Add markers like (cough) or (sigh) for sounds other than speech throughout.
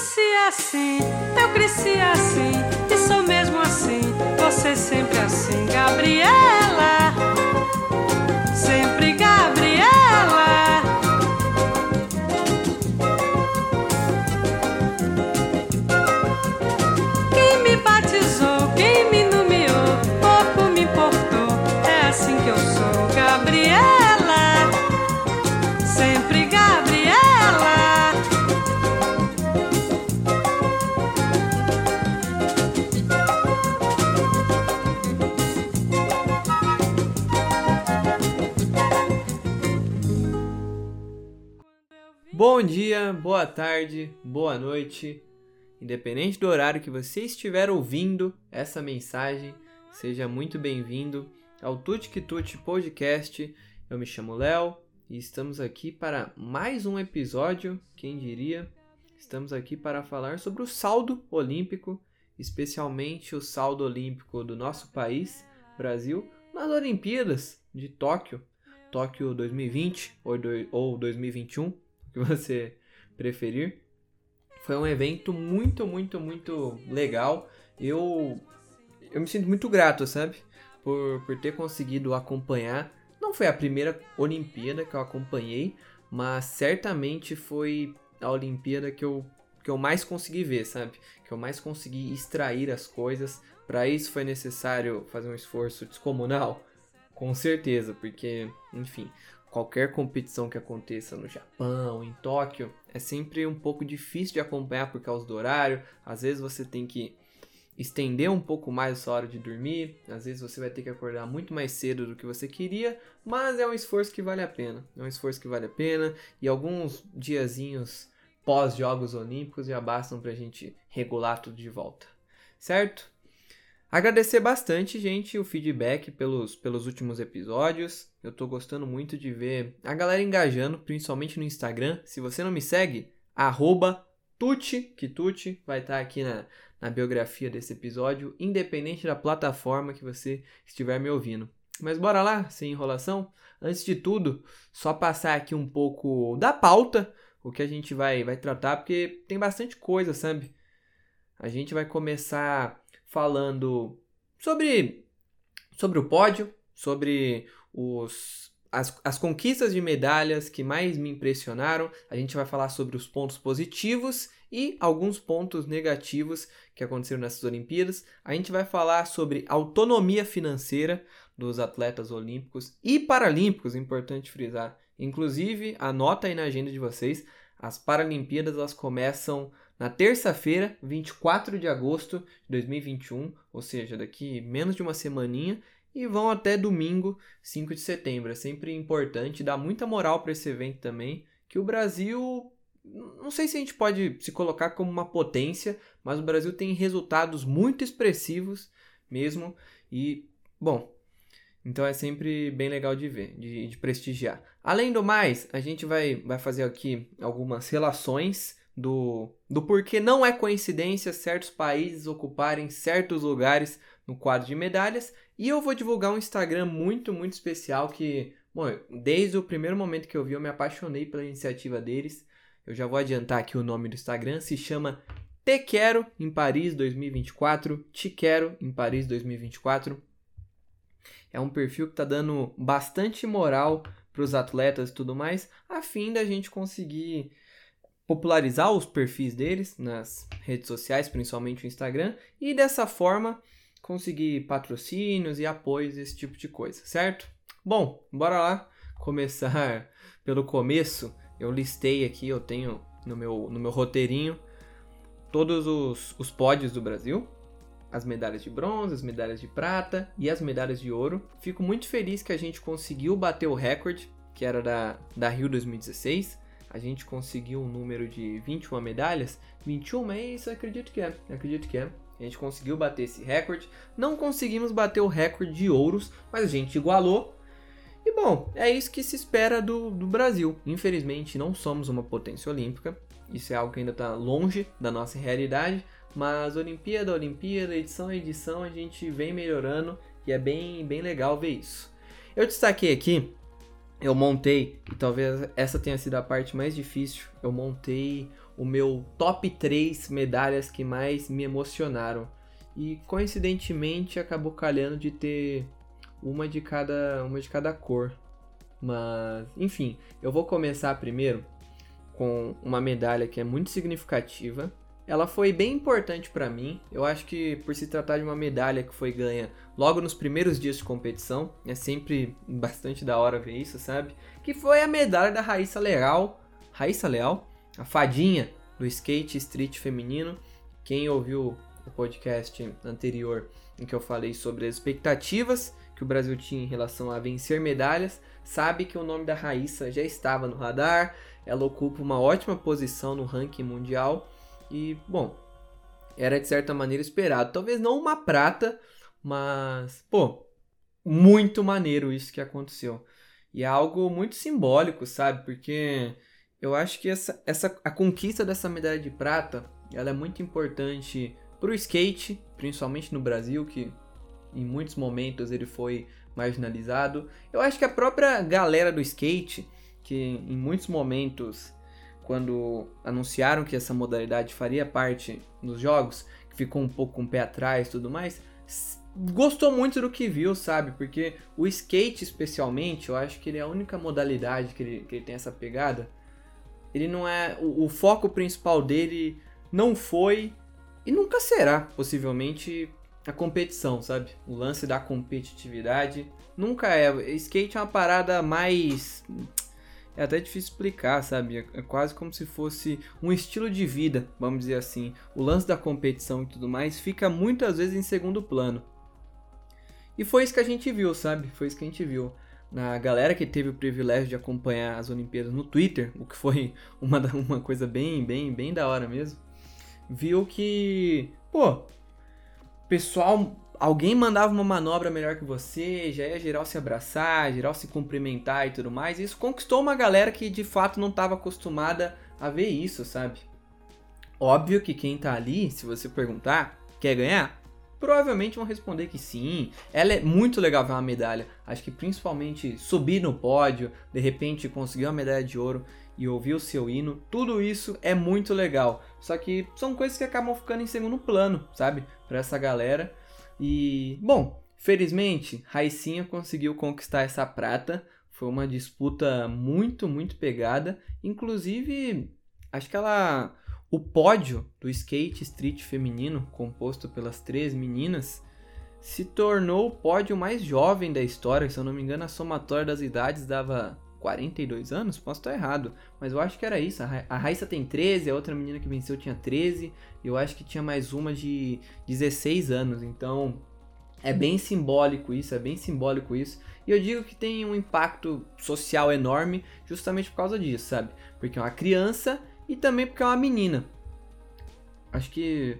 nasci assim, eu cresci assim, e sou mesmo assim, você sempre assim, Gabriela. Bom dia, boa tarde, boa noite. Independente do horário que você estiver ouvindo essa mensagem, seja muito bem-vindo ao Tuti que Podcast. Eu me chamo Léo e estamos aqui para mais um episódio, quem diria? Estamos aqui para falar sobre o saldo olímpico, especialmente o saldo olímpico do nosso país, Brasil, nas Olimpíadas de Tóquio, Tóquio 2020 ou do- ou 2021, o que você preferir. Foi um evento muito, muito, muito legal. Eu, eu me sinto muito grato, sabe? Por, por ter conseguido acompanhar. Não foi a primeira Olimpíada que eu acompanhei, mas certamente foi a Olimpíada que eu, que eu mais consegui ver, sabe? Que eu mais consegui extrair as coisas. Para isso foi necessário fazer um esforço descomunal? Com certeza, porque, enfim, qualquer competição que aconteça no Japão, em Tóquio, é sempre um pouco difícil de acompanhar por causa do horário. Às vezes você tem que estender um pouco mais a sua hora de dormir, às vezes você vai ter que acordar muito mais cedo do que você queria, mas é um esforço que vale a pena. É um esforço que vale a pena e alguns diazinhos pós Jogos Olímpicos já bastam pra gente regular tudo de volta. Certo? Agradecer bastante, gente, o feedback pelos, pelos últimos episódios. Eu tô gostando muito de ver a galera engajando, principalmente no Instagram. Se você não me segue, arroba tuti, que tuti, vai estar aqui na, na biografia desse episódio, independente da plataforma que você estiver me ouvindo. Mas bora lá, sem enrolação. Antes de tudo, só passar aqui um pouco da pauta, o que a gente vai, vai tratar, porque tem bastante coisa, sabe? A gente vai começar falando sobre, sobre o pódio, sobre os, as, as conquistas de medalhas que mais me impressionaram. A gente vai falar sobre os pontos positivos e alguns pontos negativos que aconteceram nessas Olimpíadas. A gente vai falar sobre autonomia financeira dos atletas olímpicos e paralímpicos, importante frisar. Inclusive, anota aí na agenda de vocês, as Paralimpíadas elas começam na terça-feira, 24 de agosto de 2021, ou seja, daqui menos de uma semaninha, e vão até domingo, 5 de setembro. É sempre importante dar muita moral para esse evento também, que o Brasil, não sei se a gente pode se colocar como uma potência, mas o Brasil tem resultados muito expressivos mesmo, e, bom, então é sempre bem legal de ver, de, de, prestigiar. Além do mais, a gente vai, vai fazer aqui algumas relações do, do porquê não é coincidência certos países ocuparem certos lugares no quadro de medalhas. E eu vou divulgar um Instagram muito, muito especial que, bom, desde o primeiro momento que eu vi, eu me apaixonei pela iniciativa deles. Eu já vou adiantar aqui o nome do Instagram, se chama Te Quero em Paris 2024, Te Quero em Paris 2024. É um perfil que está dando bastante moral para os atletas e tudo mais, a fim da gente conseguir popularizar os perfis deles nas redes sociais, principalmente o Instagram, e dessa forma conseguir patrocínios e apoios, esse tipo de coisa, certo? Bom, bora lá começar (laughs) pelo começo. Eu listei aqui, eu tenho no meu, no meu roteirinho todos os, os pódios do Brasil, as medalhas de bronze, as medalhas de prata e as medalhas de ouro. Fico muito feliz que a gente conseguiu bater o recorde, que era da, da Rio 2016. A gente conseguiu um número de 21 medalhas. 21 é isso, acredito que é. Acredito que é. A gente conseguiu bater esse recorde. Não conseguimos bater o recorde de ouros, mas a gente igualou. E bom, é isso que se espera do, do Brasil. Infelizmente, não somos uma potência olímpica. Isso é algo que ainda está longe da nossa realidade. Mas Olimpíada, Olimpíada, edição a edição, a gente vem melhorando e é bem, bem legal ver isso. Eu destaquei aqui, eu montei, e talvez essa tenha sido a parte mais difícil, eu montei o meu top 3 medalhas que mais me emocionaram. E coincidentemente acabou calhando de ter uma de cada, uma de cada cor. Mas, enfim, eu vou começar primeiro com uma medalha que é muito significativa. Ela foi bem importante para mim. Eu acho que por se tratar de uma medalha que foi ganha logo nos primeiros dias de competição, é sempre (laughs) bastante da hora ver isso, sabe? Que foi a medalha da Raíssa Leal, Raíssa Leal, a fadinha do skate street feminino. Quem ouviu o podcast anterior em que eu falei sobre as expectativas que o Brasil tinha em relação a vencer medalhas, sabe que o nome da Raíssa já estava no radar, ela ocupa uma ótima posição no ranking mundial e, bom, era de certa maneira esperado. Talvez não uma prata, mas, pô, muito maneiro isso que aconteceu. E é algo muito simbólico, sabe? Porque eu acho que essa, essa a conquista dessa medalha de prata, ela é muito importante para o skate, principalmente no Brasil, que em muitos momentos ele foi marginalizado. Eu acho que a própria galera do skate, que em muitos momentos, quando anunciaram que essa modalidade faria parte nos jogos, ficou um pouco com o pé atrás e tudo mais, gostou muito do que viu, sabe? Porque o skate, especialmente, eu acho que ele é a única modalidade que ele, que ele tem essa pegada. Ele não é. O, o foco principal dele não foi e nunca será, possivelmente, a competição, sabe? O lance da competitividade nunca é. Skate é uma parada mais. É até difícil explicar, sabe? É quase como se fosse um estilo de vida, vamos dizer assim. O lance da competição e tudo mais fica muitas vezes em segundo plano. E foi isso que a gente viu, sabe? Foi isso que a gente viu. Na galera que teve o privilégio de acompanhar as Olimpíadas no Twitter, o que foi (laughs) uma, uma coisa bem, bem, bem da hora mesmo, viu que, pô, pessoal, alguém mandava uma manobra melhor que você, já ia geral se abraçar, geral se cumprimentar e tudo mais. Isso conquistou uma galera que de fato não estava acostumada a ver isso, sabe? Óbvio que quem tá ali, se você perguntar, quer ganhar? Provavelmente vão responder que sim. Ela é muito legal ver uma medalha. Acho que principalmente subir no pódio, de repente conseguir uma medalha de ouro e ouvir o seu hino, tudo isso é muito legal. Só que são coisas que acabam ficando em segundo plano, sabe? Para essa galera. E, bom, felizmente, Raicinha conseguiu conquistar essa prata. Foi uma disputa muito, muito pegada. Inclusive, acho que ela. O pódio do skate street feminino, composto pelas três meninas, se tornou o pódio mais jovem da história. Se eu não me engano, a somatória das idades dava 42 anos? Posso estar errado, mas eu acho que era isso. A Raíssa tem 13, a outra menina que venceu tinha 13, eu acho que tinha mais uma de 16 anos, então é bem simbólico isso, é bem simbólico isso. E eu digo que tem um impacto social enorme justamente por causa disso, sabe? Porque é uma criança e também porque é uma menina. Acho que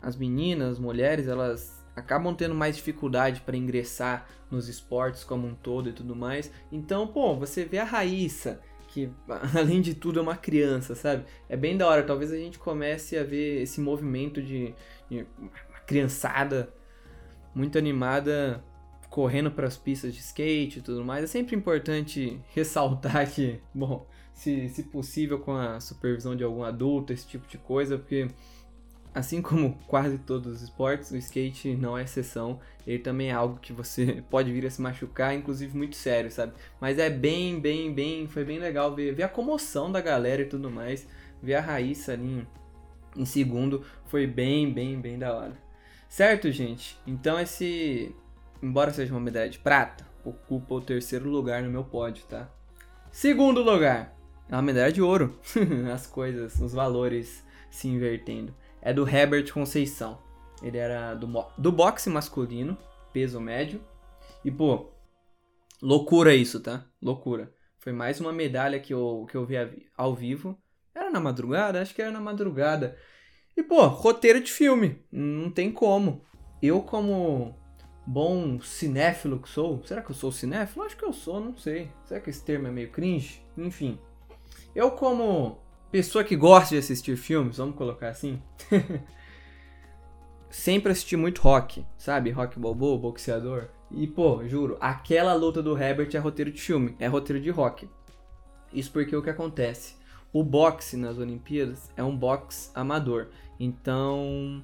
as meninas, as mulheres, elas acabam tendo mais dificuldade para ingressar nos esportes como um todo e tudo mais. Então, pô, você vê a Raíssa, que (laughs) além de tudo é uma criança, sabe? É bem da hora. Talvez a gente comece a ver esse movimento de, de uma criançada muito animada correndo para as pistas de skate e tudo mais. É sempre importante (laughs) ressaltar que, bom, se, se possível com a supervisão de algum adulto, esse tipo de coisa, porque assim como quase todos os esportes, o skate não é exceção. Ele também é algo que você (laughs) pode vir a se machucar, inclusive muito sério, sabe? Mas é bem, bem, bem. Foi bem legal ver, ver a comoção da galera e tudo mais. Ver a Raíssa ali em, em segundo foi bem, bem, bem da hora. Certo, gente? Então esse. Embora seja uma medalha de prata, ocupa o terceiro lugar no meu pódio, tá? Segundo lugar, é uma medalha de ouro. (laughs) As coisas, os valores se invertendo é do Herbert Conceição. Ele era do, do boxe masculino, peso médio. E, pô, loucura isso, tá? Loucura. Foi mais uma medalha que eu, que eu vi ao vivo. Era na madrugada? Acho que era na madrugada. E, pô, roteiro de filme. Não tem como. Eu, como bom cinéfilo que sou. Será que eu sou cinéfilo? Acho que eu sou, não sei. Será que esse termo é meio cringe? Enfim. Eu, como pessoa que gosta de assistir filmes, vamos colocar assim, (laughs) sempre assisti muito rock, sabe? Rock Balboa, boxeador. E, pô, juro, aquela luta do Herbert é roteiro de filme, é roteiro de rock. Isso porque o que acontece? o boxe nas Olimpíadas é um boxe amador. Então,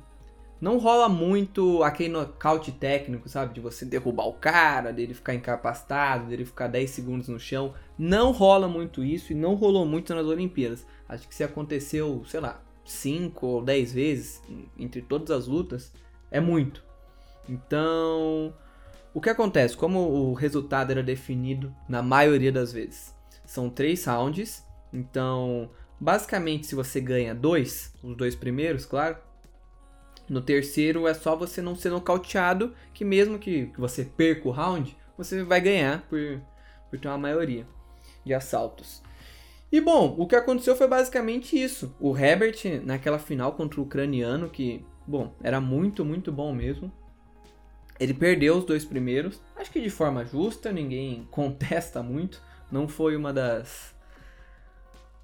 não rola muito aquele nocaute técnico, sabe? De você derrubar o cara, dele ficar incapacitado, dele ficar 10 segundos no chão. Não rola muito isso e não rolou muito nas Olimpíadas. Acho que se aconteceu, sei lá, 5 ou 10 vezes entre todas as lutas, é muito. Então, o que acontece? Como o resultado era definido na maioria das vezes? São três rounds, então basicamente se você ganha dois, os dois primeiros, claro, no terceiro é só você não ser nocauteado, que mesmo que, que você perca o round, você vai ganhar por, por ter uma maioria de assaltos. E bom, o que aconteceu foi basicamente isso. O Herbert, naquela final contra o ucraniano, que, bom, era muito, muito bom mesmo. Ele perdeu os dois primeiros, acho que de forma justa, ninguém (laughs) contesta muito. Não foi uma das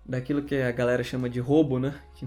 daquilo que a galera chama de roubo, né? (laughs) Que,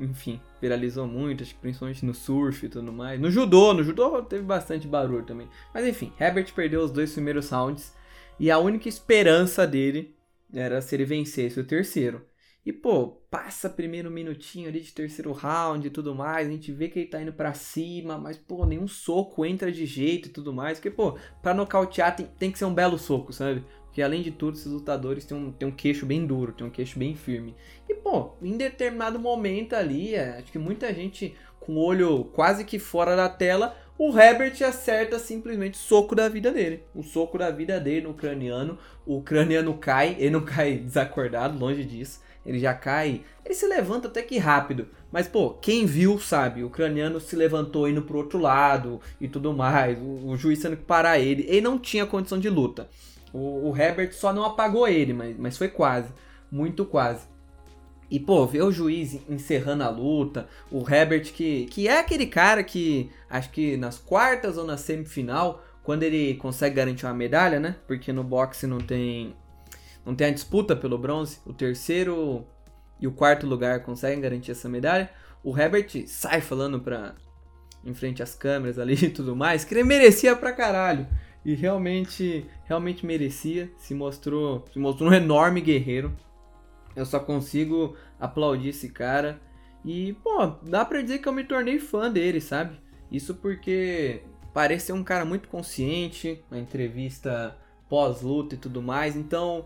enfim, viralizou muito, acho que principalmente no surf e tudo mais. No judô, no judô teve bastante barulho também. Mas enfim, Herbert perdeu os dois primeiros rounds e a única esperança dele era se ele vencesse o terceiro. E pô, passa primeiro minutinho ali de terceiro round e tudo mais, a gente vê que ele tá indo para cima, mas pô, nenhum soco entra de jeito e tudo mais, porque pô, para nocautear tem, tem que ser um belo soco, sabe? Porque além de tudo, esses lutadores têm um, têm um queixo bem duro, têm um queixo bem firme. E, pô, em determinado momento ali, é, acho que muita gente com o olho quase que fora da tela, o Herbert acerta simplesmente o soco da vida dele. O soco da vida dele no ucraniano. O ucraniano cai, ele não cai desacordado, longe disso. Ele já cai. Ele se levanta até que rápido. Mas, pô, quem viu sabe. O ucraniano se levantou indo pro outro lado e tudo mais. O, o juiz tendo que parar ele. Ele não tinha condição de luta. O, o Herbert só não apagou ele, mas, mas foi quase. Muito quase. E, pô, ver o juiz encerrando a luta, o Herbert, que, que é aquele cara que, acho que nas quartas ou na semifinal, quando ele consegue garantir uma medalha, né? Porque no boxe não tem, não tem a disputa pelo bronze, o terceiro e o quarto lugar conseguem garantir essa medalha. O Herbert sai falando pra, em frente às câmeras ali e tudo mais, que ele merecia pra caralho e realmente, realmente merecia. Se mostrou, se mostrou um enorme guerreiro. Eu só consigo aplaudir esse cara. E, pô, dá pra dizer que eu me tornei fã dele, sabe? Isso porque parece ser um cara muito consciente, na entrevista pós-luta e tudo mais. Então,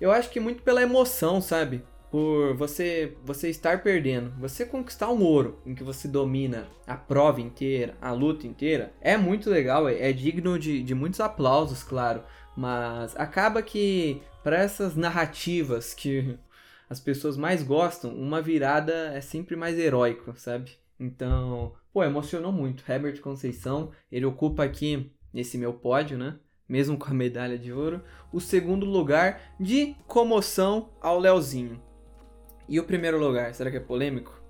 eu acho que muito pela emoção, sabe? por você você estar perdendo, você conquistar um ouro em que você domina a prova inteira, a luta inteira, é muito legal, é, é digno de, de muitos aplausos, claro, mas acaba que para essas narrativas que as pessoas mais gostam, uma virada é sempre mais heróico, sabe? Então, pô, emocionou muito. Herbert Conceição, ele ocupa aqui nesse meu pódio, né? Mesmo com a medalha de ouro, o segundo lugar de comoção ao Leozinho. E o primeiro lugar, será que é polêmico?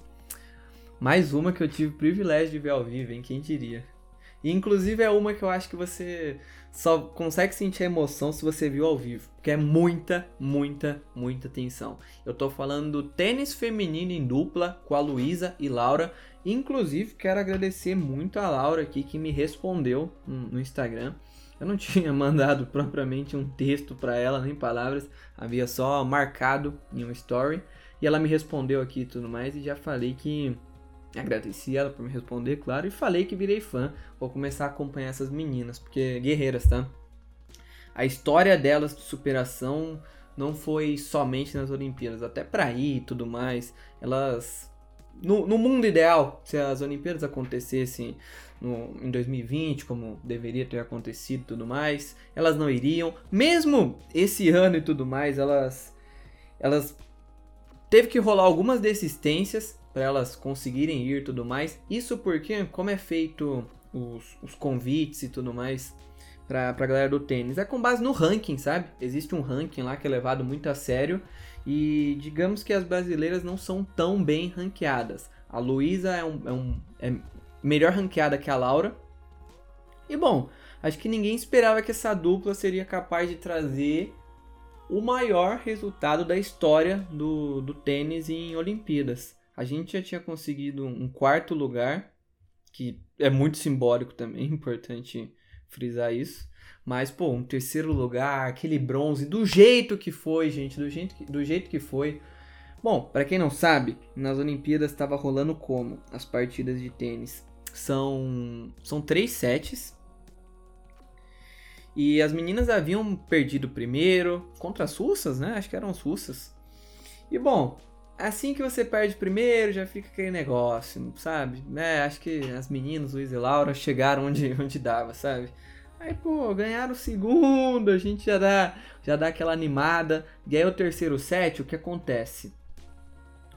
Mais uma que eu tive o privilégio de ver ao vivo, hein? Quem diria? E inclusive é uma que eu acho que você só consegue sentir a emoção se você viu ao vivo. Porque é muita, muita, muita tensão. Eu tô falando do tênis feminino em dupla com a Luísa e Laura. Inclusive, quero agradecer muito a Laura aqui que me respondeu no Instagram. Eu não (laughs) tinha mandado propriamente um texto para ela, nem palavras, havia só marcado em um story. E ela me respondeu aqui e tudo mais, e já falei que agradeci ela por me responder, claro, e falei que virei fã. Vou começar a acompanhar essas meninas, porque guerreiras, tá? A história delas de superação não foi somente nas Olimpíadas, até para ir e tudo mais. Elas no, no, mundo ideal, se as Olimpíadas acontecessem no, em 2020, como deveria ter acontecido e tudo mais, elas não iriam. Mesmo esse ano e tudo mais, elas, elas Teve que rolar algumas desistências para elas conseguirem ir e tudo mais. Isso porque, como é feito os, os convites e tudo mais para a galera do tênis, é com base no ranking, sabe? Existe um ranking lá que é levado muito a sério e digamos que as brasileiras não são tão bem ranqueadas. A Luísa é, um, é, um, é melhor ranqueada que a Laura. E bom, acho que ninguém esperava que essa dupla seria capaz de trazer o maior resultado da história do, do tênis em Olimpíadas. A gente já tinha conseguido um quarto lugar, que é muito simbólico também, (laughs) importante frisar isso. Mas, pô, um terceiro lugar, aquele bronze, do jeito que foi, gente, do jeito que, do jeito que foi. Bom, para quem não sabe, nas Olimpíadas estava rolando como as partidas de tênis? São são três sets. E as meninas haviam perdido primeiro contra as russas, né? Acho que eram as russas. E bom, assim que você perde primeiro, já fica aquele negócio, sabe? É, acho que as meninas, Luiz e Laura, chegaram onde, (laughs) onde dava, sabe? Aí, pô, ganharam o segundo, a gente já dá, já dá aquela animada. E aí o terceiro set, o que acontece?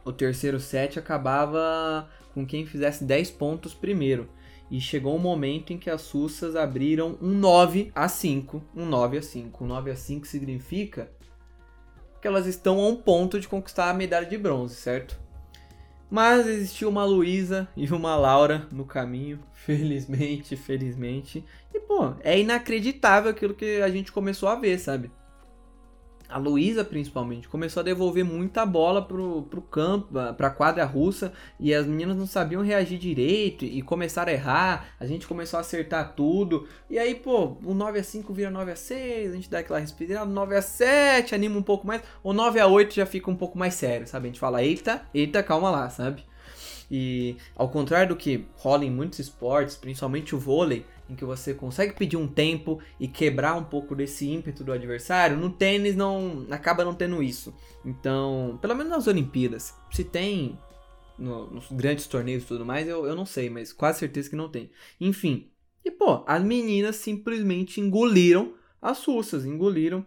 O terceiro set acabava com quem fizesse 10 pontos primeiro. E chegou um momento em que as Sussas abriram um 9 a 5. Um 9 a 5. Um 9 a 5 significa que elas estão a um ponto de conquistar a medalha de bronze, certo? Mas existiu uma Luísa e uma Laura no caminho, (laughs) felizmente, felizmente. E pô, é inacreditável aquilo que a gente começou a ver, sabe? A Luísa principalmente começou a devolver muita bola pro, pro campo, pra quadra russa, e as meninas não sabiam reagir direito e começaram a errar, a gente começou a acertar tudo, e aí, pô, o 9 a 5 vira 9 a 6, a gente dá aquela respirada, 9 a 7 anima um pouco mais, o 9 a 8 já fica um pouco mais sério, sabe? A gente fala, eita, eita, calma lá, sabe? E ao contrário do que rola em muitos esportes, principalmente o vôlei, em que você consegue pedir um tempo e quebrar um pouco desse ímpeto do adversário, no tênis não acaba não tendo isso. Então, pelo menos nas Olimpíadas, se tem no, nos grandes torneios e tudo mais, eu, eu não sei, mas quase certeza que não tem. Enfim, e pô, as meninas simplesmente engoliram as russas, engoliram.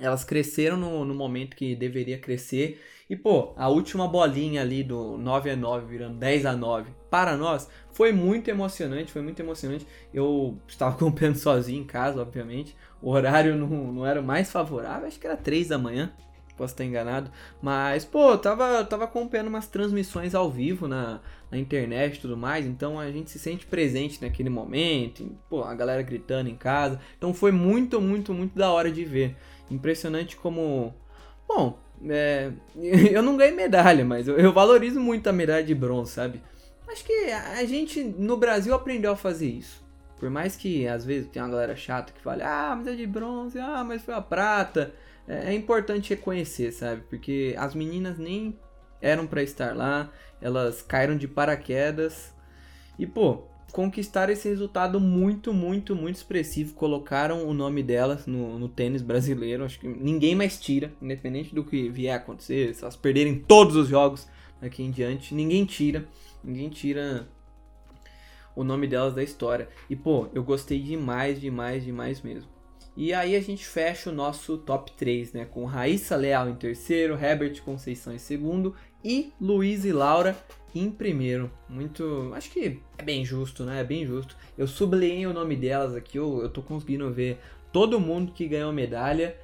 Elas cresceram no, no momento que deveria crescer. E pô, a última bolinha ali do 9 a 9 virando 10 a 9 para nós foi muito emocionante, foi muito emocionante. Eu estava (laughs) acompanhando sozinho em casa, obviamente. O horário não, não era o mais favorável, acho que era 3 da manhã. Posso estar enganado. Mas, pô, eu tava, tava acompanhando umas transmissões ao vivo na, na internet e tudo mais. Então a gente se sente presente naquele momento. pô, a galera gritando em casa. Então foi muito, muito, muito da hora de ver. Impressionante como. Bom, é, (laughs) eu não ganhei medalha, mas eu, eu valorizo muito a medalha de bronze, sabe? Acho que a gente no Brasil aprendeu a fazer isso. Por mais que às vezes tem uma galera chata que fala, ah, mas é de bronze, ah, mas foi a prata. É, é importante reconhecer, sabe? Porque as meninas nem eram para estar lá, elas caíram de paraquedas. E pô, conquistaram esse resultado muito, muito, muito expressivo. Colocaram o nome delas no, no tênis brasileiro. Acho que ninguém mais tira, independente do que vier acontecer. Se elas perderem todos os jogos daqui em diante, ninguém tira. Ninguém tira o nome delas da história. E pô, eu gostei demais, demais, demais mesmo. E aí a gente fecha o nosso top 3, né? Com Raíssa Leal em terceiro, Herbert Conceição em segundo e Luiz e Laura em primeiro. Muito. Acho que é bem justo, né? É bem justo. Eu sublinhei o nome delas aqui, eu, eu tô conseguindo ver todo mundo que ganhou medalha.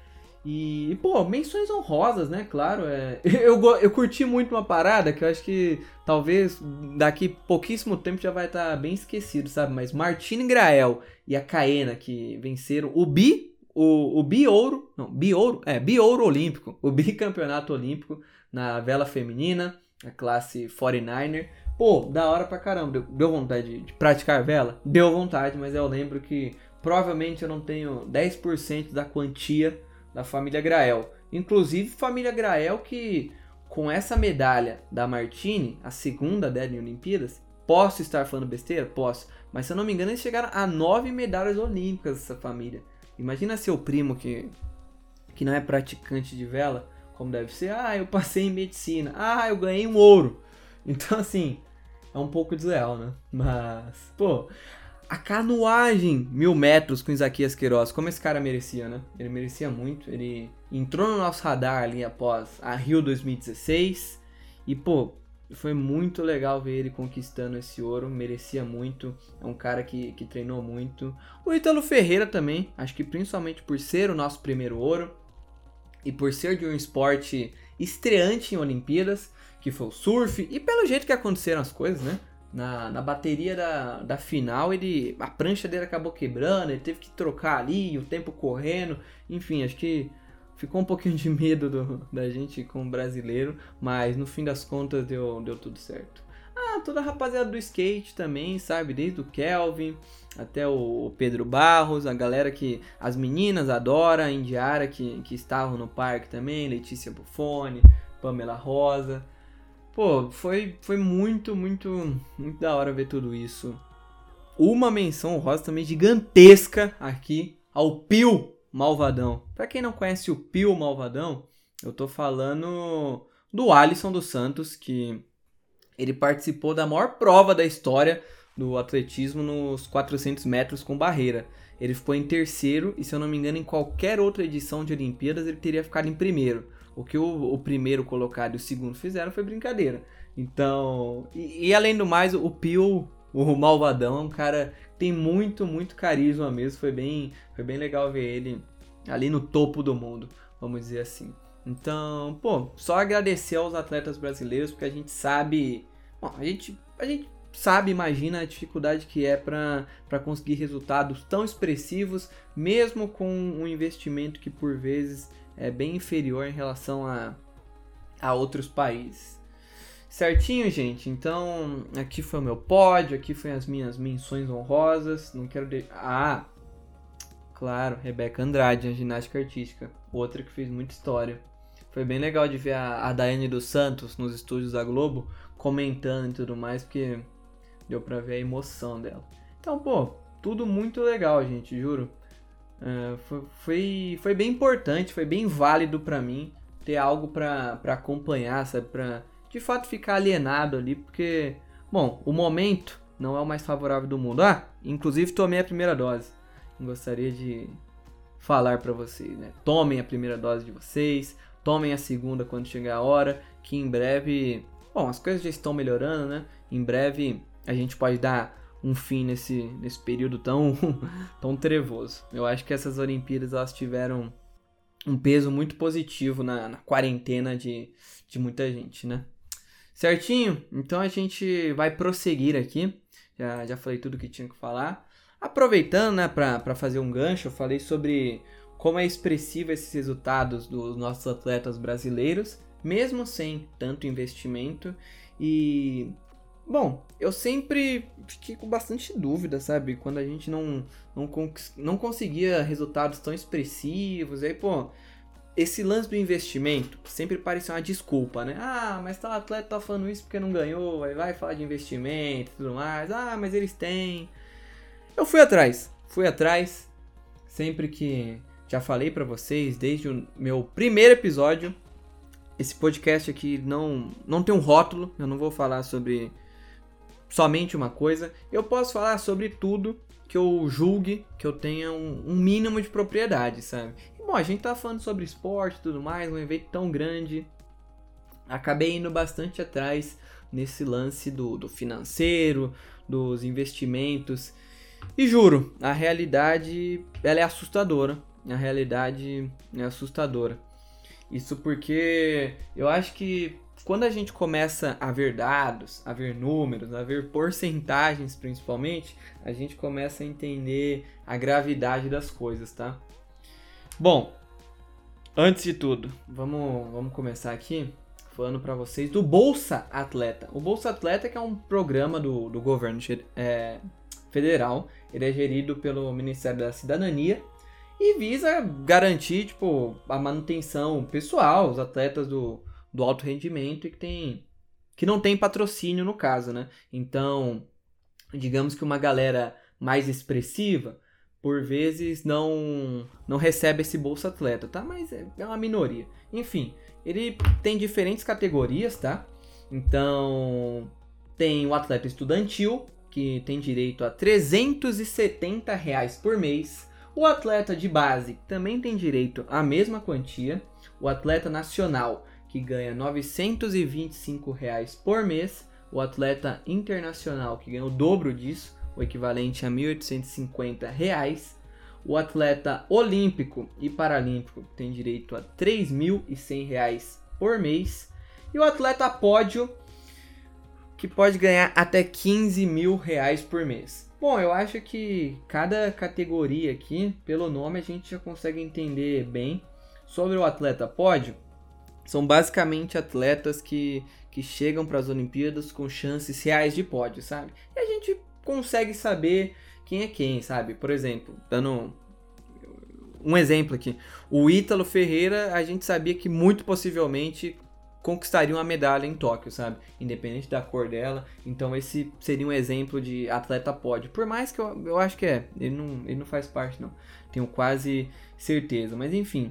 E, pô, menções honrosas, né? Claro, é... (laughs) eu, eu curti muito uma parada que eu acho que talvez daqui pouquíssimo tempo já vai estar tá bem esquecido, sabe? Mas Martine Grael e a Caena que venceram o bi, o, o bi-ouro, não, bi-ouro, é, bi-ouro olímpico, o bicampeonato olímpico na vela feminina, a classe 49er. Pô, da hora pra caramba. Deu, deu vontade de, praticar vela? Deu vontade, mas eu lembro que provavelmente eu não tenho 10% da quantia da família Grael. Inclusive, família Grael que com essa medalha da Martini, a segunda dela em Olimpíadas, posso estar falando besteira? Posso. Mas se eu não me engano, eles chegaram a nove medalhas olímpicas, essa família. Imagina seu primo que, que não é praticante de vela, como deve ser. Ah, eu passei em medicina. Ah, eu ganhei um ouro. (laughs) Então, assim, é um pouco desleal, né? Mas, pô, a canoagem mil metros com Isaquias Queiroz, como esse cara merecia, né? Ele merecia muito. Ele entrou no nosso radar ali após a Rio 2016 e, pô, foi muito legal ver ele conquistando esse ouro, merecia muito. É um cara que, que treinou muito. O Ítalo Ferreira também, acho que principalmente por ser o nosso primeiro ouro e por ser de um esporte estreante em Olimpíadas, que foi o surf, e pelo jeito que aconteceram as coisas, né? na, na bateria da, da final, ele a prancha dele acabou quebrando, ele teve que trocar ali, o tempo correndo, enfim, acho que ficou um pouquinho de medo do, da gente com o brasileiro, mas no fim das contas deu, deu tudo certo. Toda a rapaziada do skate também, sabe? Desde o Kelvin até o Pedro Barros, a galera que as meninas adoram, a Indiara que, que estavam no parque também, Letícia Buffoni, Pamela Rosa. Pô, foi, foi muito, muito, muito da hora ver tudo isso. Uma menção rosa também gigantesca aqui ao Pio Malvadão. Para quem não conhece o Pio Malvadão, eu tô falando do Alisson dos Santos, que ele participou da maior prova da história do atletismo nos 400 metros com barreira. Ele ficou em terceiro e, se eu não me engano, em qualquer outra edição de Olimpíadas ele teria ficado em primeiro. O que o, o primeiro colocado e o segundo fizeram foi brincadeira. Então, e, e além do mais, o Pio, o malvadão, é um cara que tem muito, muito carisma mesmo. Foi bem, foi bem legal ver ele ali no topo do mundo, vamos dizer assim. Então, pô, só agradecer aos atletas brasileiros, porque a gente sabe. Bom, a gente, a gente sabe, imagina a dificuldade que é para conseguir resultados tão expressivos, mesmo com um investimento que por vezes é bem inferior em relação a, a outros países. Certinho, gente? Então, aqui foi o meu pódio, aqui foi as minhas menções honrosas. Não quero. De... Ah! Claro, Rebeca Andrade, a ginástica artística. Outra que fez muita história. Foi bem legal de ver a, a Daiane dos Santos nos estúdios da Globo comentando e tudo mais, porque deu pra ver a emoção dela. Então, pô, tudo muito legal, gente, juro. Uh, foi, foi, foi, bem importante, foi bem válido para mim ter algo para acompanhar, sabe? Pra de fato ficar alienado ali, porque, bom, o momento não é o mais favorável do mundo. Ah, inclusive tomei a primeira dose. Gostaria de falar para vocês, né? Tomem a primeira dose de vocês, tomem a segunda quando chegar a hora, que em breve, bom, as coisas já estão melhorando, né? Em breve a gente pode dar um fim nesse, nesse período tão, (laughs) tão trevoso. Eu acho que essas Olimpíadas elas tiveram um peso muito positivo na, na quarentena de, de muita gente, né? Certinho? Então a gente vai prosseguir aqui. Já, já falei tudo que tinha que falar. Aproveitando, né, para fazer um gancho, eu falei sobre como é expressivo esses resultados dos nossos atletas brasileiros, mesmo sem tanto investimento. E Bom, eu sempre fiquei com bastante dúvida, sabe? Quando a gente não, não, não conseguia resultados tão expressivos. Aí, pô, esse lance do investimento sempre parecia uma desculpa, né? Ah, mas tal atleta tá falando isso porque não ganhou, aí vai falar de investimento e tudo mais. Ah, mas eles têm. Eu fui atrás, fui atrás. Sempre que já falei para vocês, desde o meu primeiro episódio, esse podcast aqui não, não tem um rótulo, eu não vou falar sobre somente uma coisa. Eu posso falar sobre tudo que eu julgue que eu tenha um, um mínimo de propriedade, sabe? E, bom, a gente tá falando sobre esporte e tudo mais, um evento tão grande. Acabei indo bastante atrás nesse lance do, do financeiro, dos investimentos. E juro, a realidade ela é assustadora. A realidade é assustadora. Isso porque eu acho que quando a gente começa a ver dados, a ver números, a ver porcentagens principalmente, a gente começa a entender a gravidade das coisas, tá? Bom, antes de tudo, vamos, vamos começar aqui falando para vocês do Bolsa Atleta. O Bolsa Atleta que é um programa do, do governo é, federal, ele é gerido pelo Ministério da Cidadania e visa garantir tipo, a manutenção pessoal, os atletas do, do alto rendimento e que tem que não tem patrocínio no caso, né? Então, digamos que uma galera mais expressiva, por vezes não não recebe esse bolsa atleta, tá? Mas é, é uma minoria. Enfim, ele tem diferentes categorias, tá? Então, tem o atleta estudantil, que tem direito a 370 reais por mês. O atleta de base também tem direito à mesma quantia. O atleta nacional que ganha 925 reais por mês, o atleta internacional que ganha o dobro disso, o equivalente a 1.850 reais, o atleta olímpico e paralímpico tem direito a 3.100 reais por mês, e o atleta pódio que pode ganhar até 15 mil reais por mês. Bom, eu acho que cada categoria aqui, pelo nome, a gente já consegue entender bem sobre o atleta pódio são basicamente atletas que, que chegam para as Olimpíadas com chances reais de pódio, sabe? E a gente consegue saber quem é quem, sabe? Por exemplo, dando um exemplo aqui, o Ítalo Ferreira, a gente sabia que muito possivelmente conquistariam a medalha em Tóquio, sabe? Independente da cor dela. Então esse seria um exemplo de atleta pode. Por mais que eu, eu acho que é, ele não, ele não faz parte não. Tenho quase certeza, mas enfim.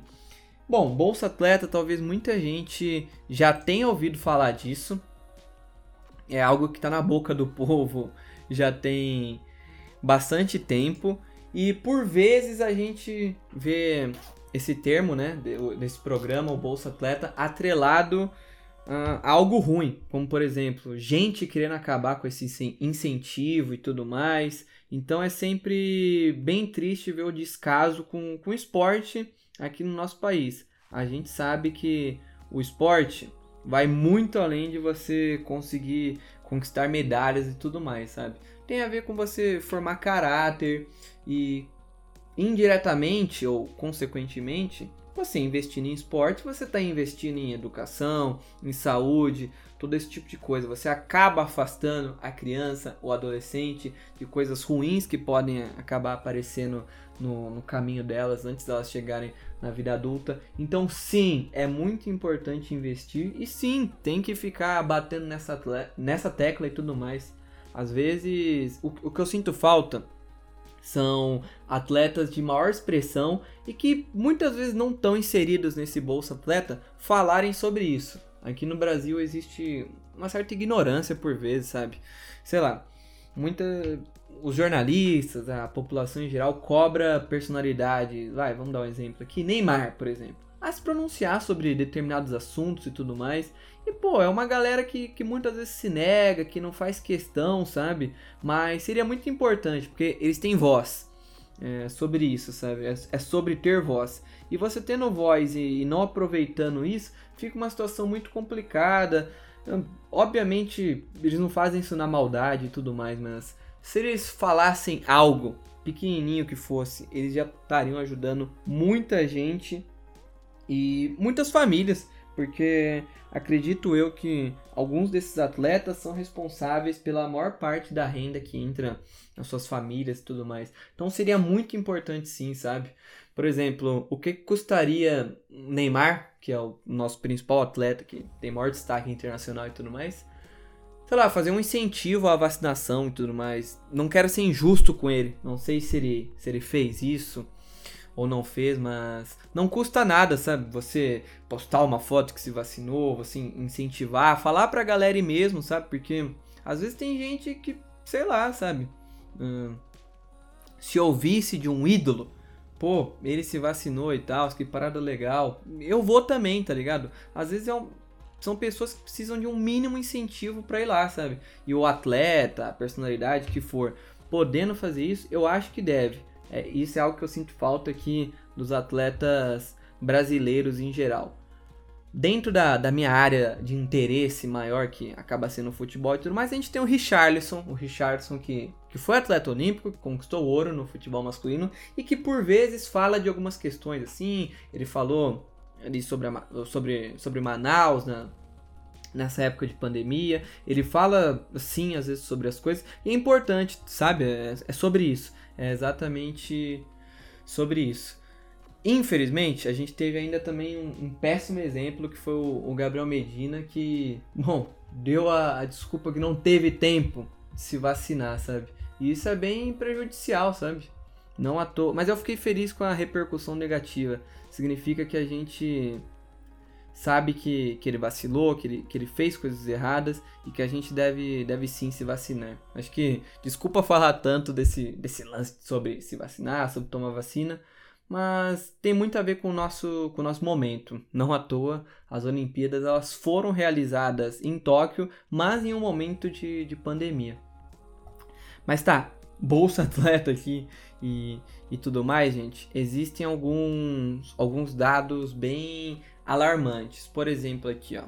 Bom, Bolsa Atleta, talvez muita gente já tenha ouvido falar disso. É algo que está na boca do povo já tem bastante tempo. E por vezes a gente vê esse termo, né, desse programa, o Bolsa Atleta, atrelado a algo ruim, como por exemplo, gente querendo acabar com esse incentivo e tudo mais. Então é sempre bem triste ver o descaso com, com o esporte aqui no nosso país. A gente sabe que o esporte vai muito além de você conseguir conquistar medalhas e tudo mais, sabe? Tem a ver com você formar caráter e indiretamente ou consequentemente, você investindo em esporte, você está investindo em educação, em saúde, todo esse tipo de coisa. Você acaba afastando a criança ou adolescente de coisas ruins que podem acabar aparecendo no, no caminho delas antes delas chegarem na vida adulta. Então, sim, é muito importante investir e sim, tem que ficar batendo nessa, nessa tecla e tudo mais. Às vezes, o, o que eu sinto falta são atletas de maior expressão e que muitas vezes não estão inseridos nesse bolsa atleta falarem sobre isso. Aqui no Brasil existe uma certa ignorância por vezes, sabe? Sei lá, muita os jornalistas, a população em geral cobra personalidade. Vai, vamos dar um exemplo aqui, Neymar, por exemplo a se pronunciar sobre determinados assuntos e tudo mais. E, pô, é uma galera que, que muitas vezes se nega, que não faz questão, sabe? Mas seria muito importante, porque eles têm voz é, sobre isso, sabe? É, é, sobre ter voz. E você tendo voz e, não aproveitando isso, fica uma situação muito complicada. Hum, obviamente, eles não fazem isso na maldade e tudo mais, mas se eles falassem algo, pequenininho que fosse, eles já estariam ajudando muita gente e muitas famílias, porque acredito eu que alguns desses atletas são responsáveis pela maior parte da renda que entra nas suas famílias e tudo mais. Então seria muito importante sim, sabe? Por exemplo, o que custaria Neymar, que é o nosso principal atleta, que tem maior destaque internacional e tudo mais, sei lá, fazer um incentivo à vacinação e tudo mais. Não quero ser injusto com ele, não sei se ele, se ele fez isso ou não fez, mas não custa nada, sabe? Você postar uma foto que se vacinou, você incentivar, falar pra galera mesmo, sabe? Porque às vezes tem gente que, sei lá, sabe? Hum, se ouvisse de um ídolo, pô, ele se vacinou e tal, que parada legal. Eu vou também, tá ligado? Às vezes é um, são pessoas que precisam de um mínimo incentivo para ir lá, sabe? E o atleta, a personalidade que for, podendo fazer isso, eu acho que deve. É, isso é algo que eu sinto falta aqui dos atletas brasileiros em geral. Dentro da, da minha área de interesse maior, que acaba sendo o futebol e tudo mais, a gente tem o Richarlison, o Richarlison que, que foi atleta olímpico, que conquistou ouro no futebol masculino e que por vezes fala de algumas questões assim. Ele falou ali sobre, a, sobre, sobre Manaus, na, nessa época de pandemia. Ele fala, sim, às vezes sobre as coisas. E é importante, sabe? É, é sobre isso. É exatamente sobre isso. Infelizmente, a gente teve ainda também um, um péssimo exemplo que foi o, o, Gabriel Medina, que, bom, deu a, a, desculpa que não teve tempo de se vacinar, sabe? E isso é bem prejudicial, sabe? Não à toa. Mas eu fiquei feliz com a repercussão negativa. Significa que a gente sabe que, que ele vacilou, que ele, que ele fez coisas erradas e que a gente deve, deve sim se vacinar. Acho que, desculpa falar tanto desse, desse lance sobre se vacinar, sobre tomar vacina, mas tem muito a ver com o nosso, com o nosso momento. Não à toa, as Olimpíadas elas foram realizadas em Tóquio, mas em um momento de, de pandemia. Mas tá, bolsa (laughs) atleta aqui e, e tudo mais, gente, existem alguns, alguns dados bem alarmantes. Por exemplo, aqui, ó.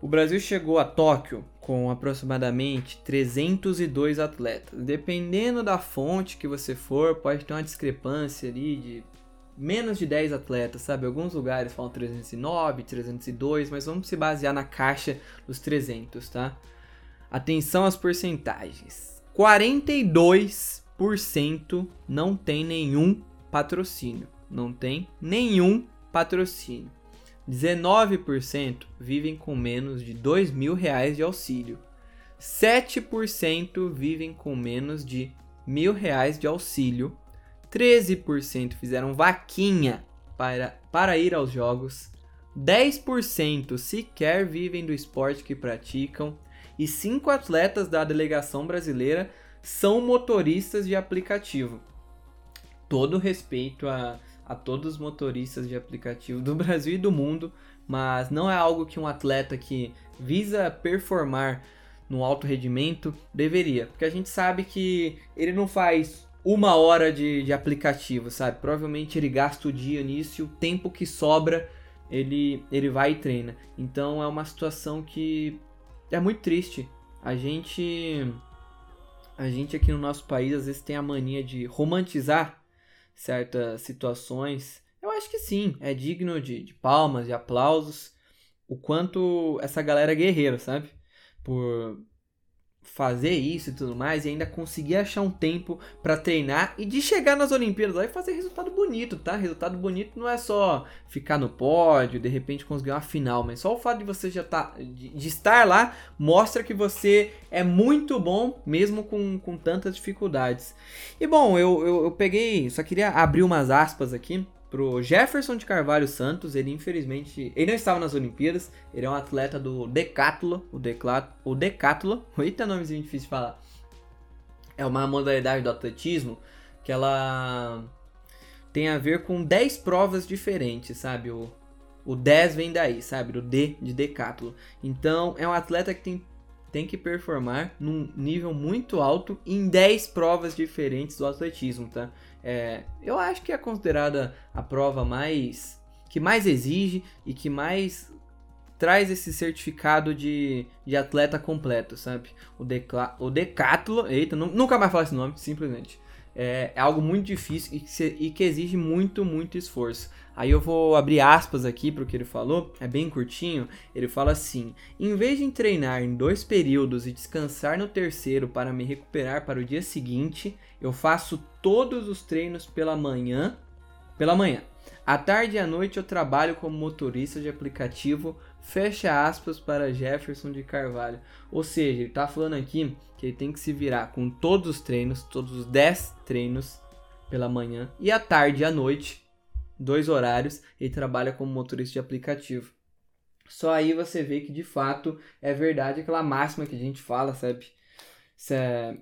O Brasil chegou a Tóquio com aproximadamente 302 atletas. Dependendo da fonte que você for, pode ter uma discrepância ali de menos de 10 atletas, sabe? Alguns lugares falam 309, 302, mas vamos se basear na caixa dos 300, tá? Atenção às porcentagens. 42% não tem nenhum patrocínio. Não tem nenhum patrocínio. 19% vivem com menos de R$ reais de auxílio. 7% vivem com menos de mil reais de auxílio. 13% fizeram vaquinha para, para ir aos jogos. 10% sequer vivem do esporte que praticam. E 5 atletas da delegação brasileira são motoristas de aplicativo. Todo respeito a a todos os motoristas de aplicativo do (laughs) Brasil e do mundo, mas não é algo que um atleta que visa performar no alto rendimento deveria, porque a gente sabe que ele não faz uma hora de, de aplicativo, sabe? Provavelmente ele gasta o dia nisso e o tempo que sobra ele, ele vai e treina. Então é uma situação que é muito triste. A gente a gente aqui no nosso país às vezes tem a mania de romantizar certas situações, eu acho que sim, é digno de, de palmas, de aplausos, o quanto essa galera é guerreira, sabe? Por fazer isso e tudo mais e ainda conseguir achar um tempo para treinar e de chegar nas Olimpíadas lá e fazer resultado bonito, tá? Resultado bonito não é só ficar no pódio, de repente conseguir uma final, mas só o fato de você já tá de, de estar lá mostra que você é muito bom mesmo com, com tantas dificuldades. E bom, eu, eu, eu peguei, só queria abrir umas aspas aqui pro Jefferson de Carvalho Santos. Ele infelizmente, ele não estava nas Olimpíadas. Ele é um atleta do decathlon, o decathlon, o decathlon. (laughs) Eita, nomezinho difícil de falar. É uma modalidade do atletismo que ela tem a ver com 10 provas diferentes, sabe? O, o 10 vem daí, sabe? Do D de decathlon. Então, é um atleta que tem tem que performar num nível muito alto em 10 provas diferentes do atletismo, tá? É, eu acho que é considerada a prova mais que mais exige e que mais traz esse certificado de, de atleta completo, sabe? O, decla, o decathlon, eita, nunca mais falar esse nome, simplesmente. É, é algo muito difícil e que, e que exige muito, muito esforço. Aí eu vou abrir aspas aqui para o que ele falou, é bem curtinho. Ele fala assim: em vez de treinar em dois períodos e descansar no terceiro para me recuperar para o dia seguinte, eu faço todos os treinos pela manhã. Pela manhã. À tarde e à noite eu trabalho como motorista de aplicativo. Fecha aspas para Jefferson de Carvalho. Ou seja, ele está falando aqui que ele tem que se virar com todos os treinos, todos os 10 treinos pela manhã e à tarde e à noite dois horários, ele trabalha como motorista de aplicativo. Só aí você vê que de fato é verdade aquela máxima que a gente fala, sabe? É...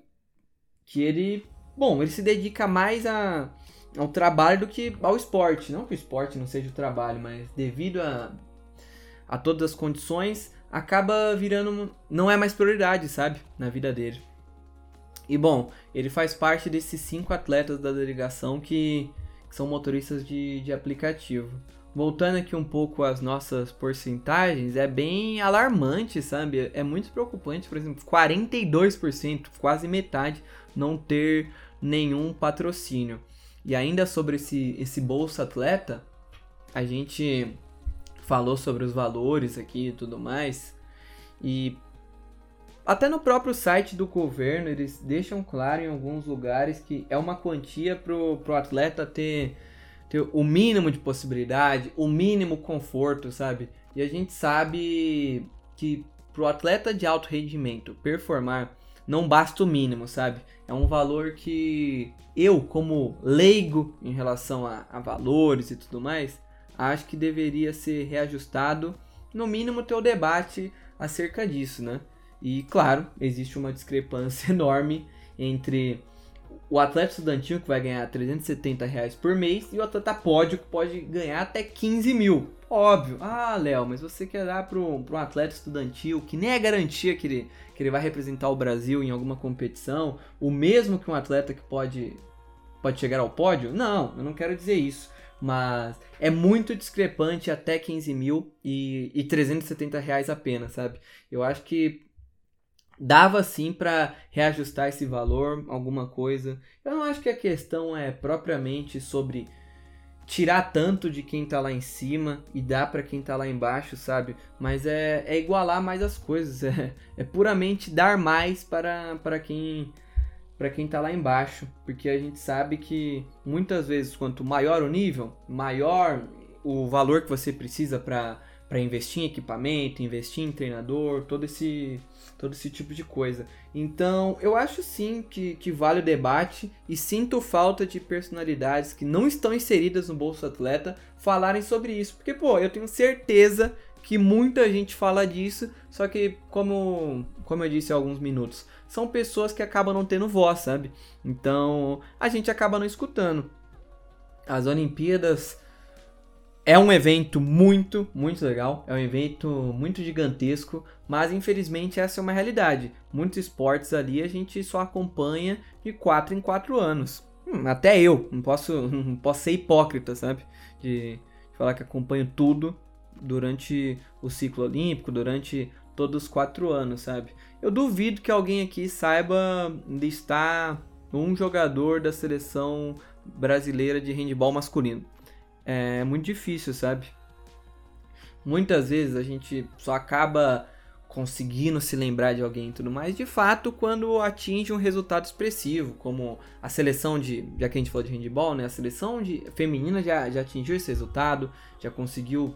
Que ele, bom, ele se dedica mais a, ao trabalho do que ao esporte. Não que o esporte não seja o trabalho, mas devido a, a todas as condições, acaba virando. não é mais prioridade, sabe? Na vida dele. E bom, ele faz parte desses cinco atletas da delegação que que são motoristas de, de aplicativo. Voltando aqui um pouco às nossas porcentagens, é bem alarmante, sabe? É muito preocupante, por exemplo, 42%, quase metade, não ter nenhum patrocínio. E ainda sobre esse, esse Bolsa Atleta, a gente falou sobre os valores aqui e tudo mais. E até no próprio site do governo, eles deixam claro em alguns lugares que é uma quantia pro, pro atleta ter, ter o mínimo de possibilidade, o mínimo conforto, sabe? E a gente sabe que pro atleta de alto rendimento performar, não basta o mínimo, sabe? É um valor que eu, como leigo em relação a, a valores e tudo mais, acho que deveria ser reajustado. No mínimo, ter o debate acerca disso, né? E claro, existe uma discrepância (laughs) enorme entre o atleta estudantil que vai ganhar 370 reais por mês e o atleta pódio que pode ganhar até 15 mil. Óbvio. Ah, Léo, mas você quer dar para um atleta estudantil que nem é garantia que ele, que ele vai representar o Brasil em alguma competição, o mesmo que um atleta que pode, pode chegar ao pódio? Não, eu não quero dizer isso. Mas é muito discrepante até 15 mil e, e 370 reais apenas, sabe? Eu acho que dava sim para reajustar esse valor, alguma coisa. Eu não acho que a questão é propriamente sobre tirar tanto de quem tá lá em cima e dar para quem tá lá embaixo, sabe? Mas é, é igualar mais as coisas, (laughs) é, é puramente dar mais para, para quem para quem tá lá embaixo, porque a gente sabe que muitas vezes quanto maior o nível, maior o valor que você precisa para para investir em equipamento, investir em treinador, todo esse, todo esse tipo de coisa. Então, eu acho sim que, que vale o debate e sinto falta de personalidades que não estão inseridas no Bolsa Atleta falarem sobre isso. Porque, pô, eu tenho certeza que muita gente fala disso, só que, como, como eu disse há alguns minutos, são pessoas que acabam não tendo voz, sabe? Então, a gente acaba não escutando. As Olimpíadas é um evento muito, muito legal, é um evento muito gigantesco, mas infelizmente essa é uma realidade. Muitos esportes ali a gente só acompanha de 4 em 4 anos. Hum, até eu, não posso, (laughs) não posso ser hipócrita, sabe? De, de falar que acompanho tudo durante o ciclo olímpico, durante todos os 4 anos, sabe? Eu duvido que alguém aqui saiba listar um jogador da seleção brasileira de handball masculino é muito difícil, sabe? Muitas vezes a gente só acaba conseguindo se lembrar de alguém e tudo mais, de fato, quando atinge um resultado expressivo, como a seleção de, já que a gente falou de handball, né, a seleção de feminina já, já atingiu esse resultado, já conseguiu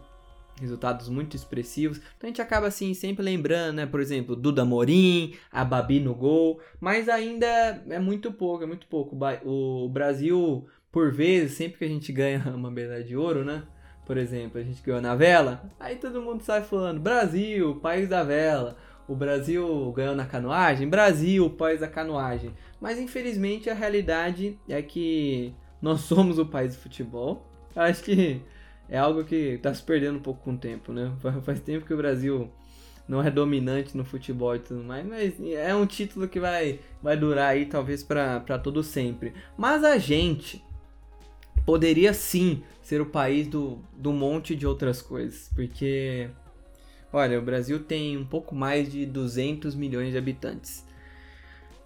resultados muito expressivos. Então a gente acaba assim sempre lembrando, né, por exemplo, Duda Morim, a Babi no gol, mas ainda é muito pouco, é muito pouco. O Brasil por vezes, sempre que a gente ganha (laughs) uma medalha de ouro, né? Por exemplo, a gente ganhou na vela, aí todo mundo sai falando: Brasil, país da vela. O Brasil ganhou na canoagem? Brasil, país da canoagem. Mas infelizmente a realidade é que nós somos o país do futebol. Acho que é algo que está se perdendo um pouco com o tempo, né? (laughs) Faz tempo que o Brasil não é dominante no futebol e tudo mais, mas é um título que vai, vai durar aí talvez para todo sempre. Mas a gente, poderia sim ser o país do, do monte de outras coisas, porque olha, o Brasil tem um pouco mais de 200 milhões de habitantes.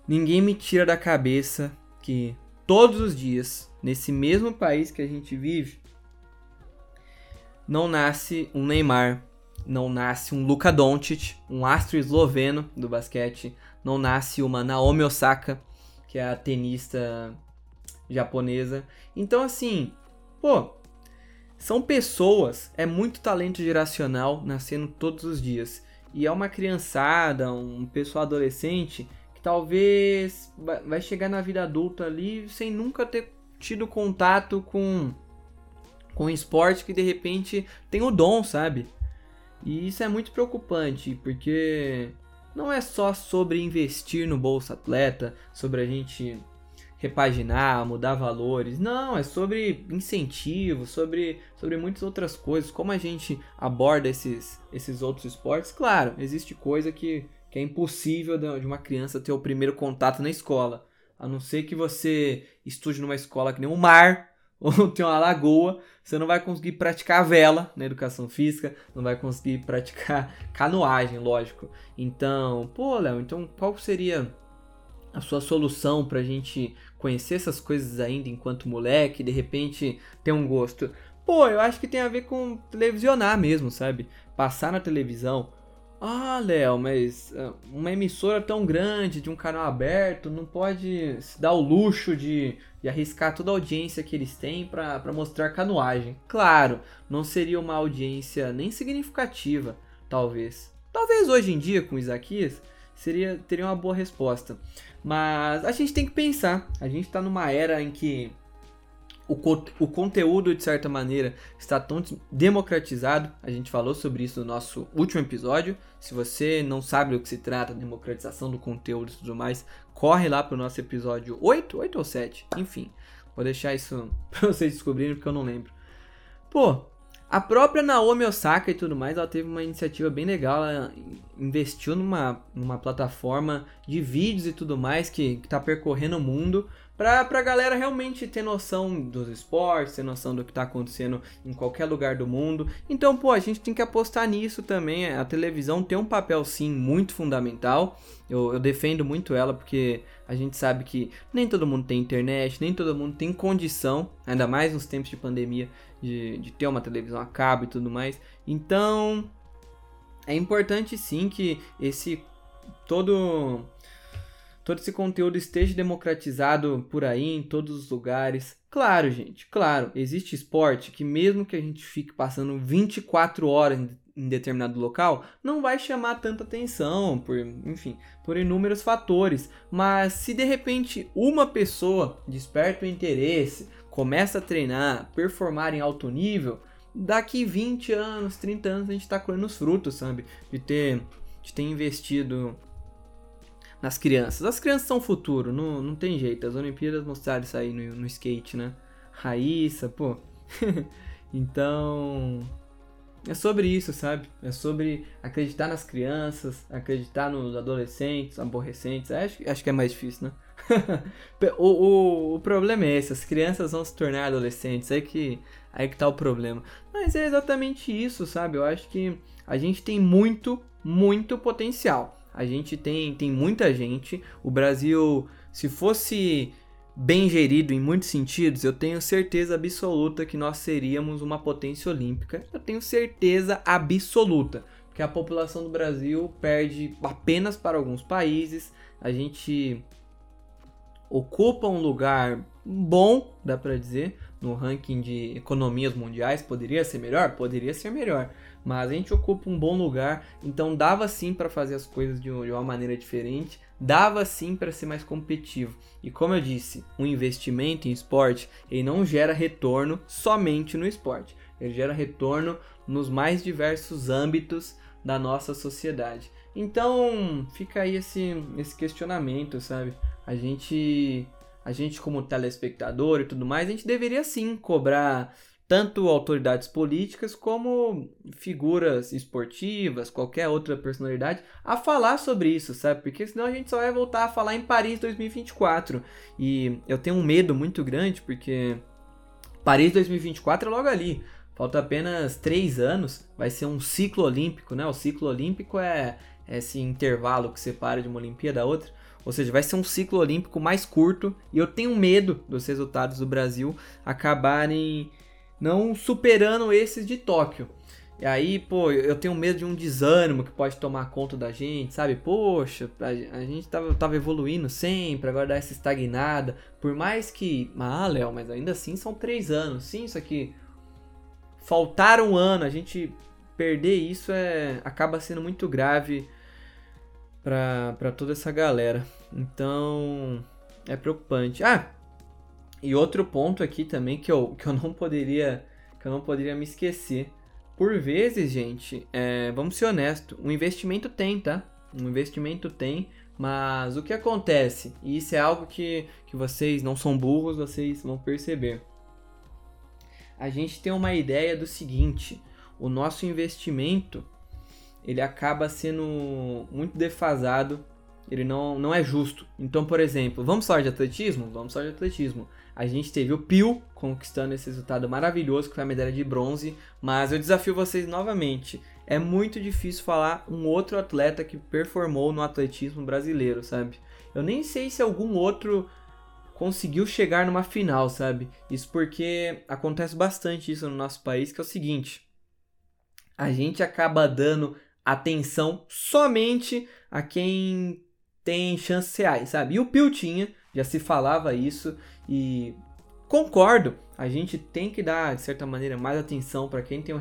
Ninguém me tira da cabeça que todos os dias, nesse mesmo país que a gente vive, não nasce um Neymar, não nasce um Luka Doncic, um astro esloveno do basquete, não nasce uma Naomi Osaka, que é a tenista japonesa. Então, assim, pô, são pessoas, é muito talento geracional nascendo todos os dias. E é uma criançada, um pessoal adolescente que talvez vai chegar na vida adulta ali sem nunca ter tido contato com com esporte que de repente tem o dom, sabe? E isso é muito preocupante, porque não é só sobre investir no bolsa atleta, sobre a gente repaginar, mudar valores. Não, é sobre incentivo, sobre, sobre muitas outras coisas. Como a gente aborda esses, esses outros esportes. Claro, existe coisa que, que é impossível de uma criança ter o primeiro contato na escola. A não ser que você estude numa escola que nem um mar (laughs) ou tem uma lagoa, você não vai conseguir praticar vela na educação física, não vai conseguir praticar (laughs) canoagem, lógico. Então, pô, Léo, então qual seria a sua solução para a gente conhecer essas coisas ainda enquanto moleque, de repente ter um gosto? Pô, eu acho que tem a ver com televisionar mesmo, sabe? Passar na televisão. Ah, Léo, mas ah, uma emissora tão grande, de um canal aberto, não pode se dar o luxo de, de arriscar toda a audiência que eles têm para mostrar canoagem. Claro, não seria uma audiência nem significativa, talvez. Talvez hoje em dia, com Isaquias, seria, teria uma boa resposta. Mas a gente tem que pensar. A gente está numa era em que o, o conteúdo, de certa maneira, está tão democratizado. A gente falou sobre isso no nosso último episódio. Se você não sabe do que se trata, democratização do conteúdo e tudo mais, corre lá para o nosso episódio 8, 8 ou 7, enfim. Vou deixar isso (laughs) para vocês descobrirem porque eu não lembro. Pô, a própria Naomi Osaka e tudo mais, ela teve uma iniciativa bem legal, ela investiu numa, numa plataforma de vídeos e tudo mais que, está percorrendo o mundo pra, pra galera realmente ter noção dos esportes, ter noção do que tá acontecendo em qualquer lugar do mundo. Então, pô, a gente tem que apostar nisso também. A televisão tem um papel, sim, muito fundamental. Eu, eu defendo muito ela porque a gente sabe que nem todo mundo tem internet, nem todo mundo tem condição, ainda mais nos tempos de pandemia, de, de ter uma televisão a cabo e tudo mais. Então, é importante sim que esse todo todo esse conteúdo esteja democratizado por aí em todos os lugares. Claro, gente, claro, existe esporte que mesmo que a gente fique passando 24 horas em determinado local, não vai chamar tanta atenção, por, enfim, por inúmeros fatores. Mas se de repente uma pessoa desperta o interesse, começa a treinar, performar em alto nível, daqui 20 anos, 30 anos a gente está colhendo os frutos, sabe? De ter, de ter investido nas crianças. As crianças são o futuro, não, não tem jeito. As Olimpíadas mostraram isso aí no, no skate, né? Raíssa, pô. (laughs) então, é sobre isso, sabe? É sobre acreditar nas crianças, acreditar nos adolescentes, aborrecentes. Acho, acho que é mais difícil, né? (laughs) o, o, o problema é esse, as crianças vão se tornar adolescentes, aí que, aí que tá o problema. Mas é exatamente isso, sabe? Eu acho que a gente tem muito, muito potencial. A gente tem, tem muita gente. O Brasil, se fosse bem gerido em muitos sentidos, eu tenho certeza absoluta que nós seríamos uma potência olímpica. Eu tenho certeza absoluta que a população do Brasil perde apenas para alguns países. A gente ocupa um lugar bom, dá para dizer, no ranking de economias mundiais. Poderia ser melhor? Poderia ser melhor. Mas a gente ocupa um bom lugar, então dava sim para fazer as coisas de uma maneira diferente dava sim para ser mais competitivo. E como eu disse, um investimento em esporte ele não gera retorno somente no esporte, ele gera retorno nos mais diversos âmbitos da nossa sociedade. Então fica aí esse, esse questionamento, sabe? A gente, a gente como telespectador e tudo mais, a gente deveria sim cobrar tanto autoridades políticas como figuras esportivas, qualquer outra personalidade, a falar sobre isso, sabe? Porque senão a gente só vai voltar a falar em Paris 2024. E eu tenho um medo muito grande, porque Paris 2024 é logo ali. Falta apenas três anos, vai ser um ciclo olímpico, né? O ciclo olímpico é esse intervalo que separa de uma Olimpíada da outra. Ou seja, vai ser um ciclo olímpico mais curto e eu tenho medo dos resultados do Brasil acabarem não superando esses de Tóquio. E aí, pô, eu tenho medo de um desânimo que pode tomar conta da gente, sabe? Poxa, a, gente tava, tava evoluindo sempre, agora dá essa estagnada. Por mais que. Ah, Léo, mas ainda assim são três anos. Sim, isso aqui. Faltar um ano, a gente perder isso é acaba sendo muito grave para toda essa galera. Então, é preocupante. Ah, e outro ponto aqui também que eu, que eu não poderia que eu não poderia me esquecer. Por vezes, gente, é, vamos ser honestos, um investimento tem, tá? Um investimento tem, mas o que acontece? E isso é algo que, que vocês não são burros, vocês vão perceber. A gente tem uma ideia do seguinte: o nosso investimento ele acaba sendo muito defasado, ele não, não é justo. Então, por exemplo, vamos falar de atletismo? Vamos falar de atletismo. A gente teve o Pio conquistando esse resultado maravilhoso, que foi a medalha de bronze, mas eu desafio vocês novamente. É muito difícil falar um outro atleta que performou no atletismo brasileiro, sabe? Eu nem sei se algum outro conseguiu chegar numa final, sabe? Isso porque acontece bastante isso no nosso país, que é o seguinte: a gente acaba dando atenção somente a quem tem chances reais, sabe? E o Pio tinha, já se falava isso e concordo, a gente tem que dar de certa maneira mais atenção para quem tem um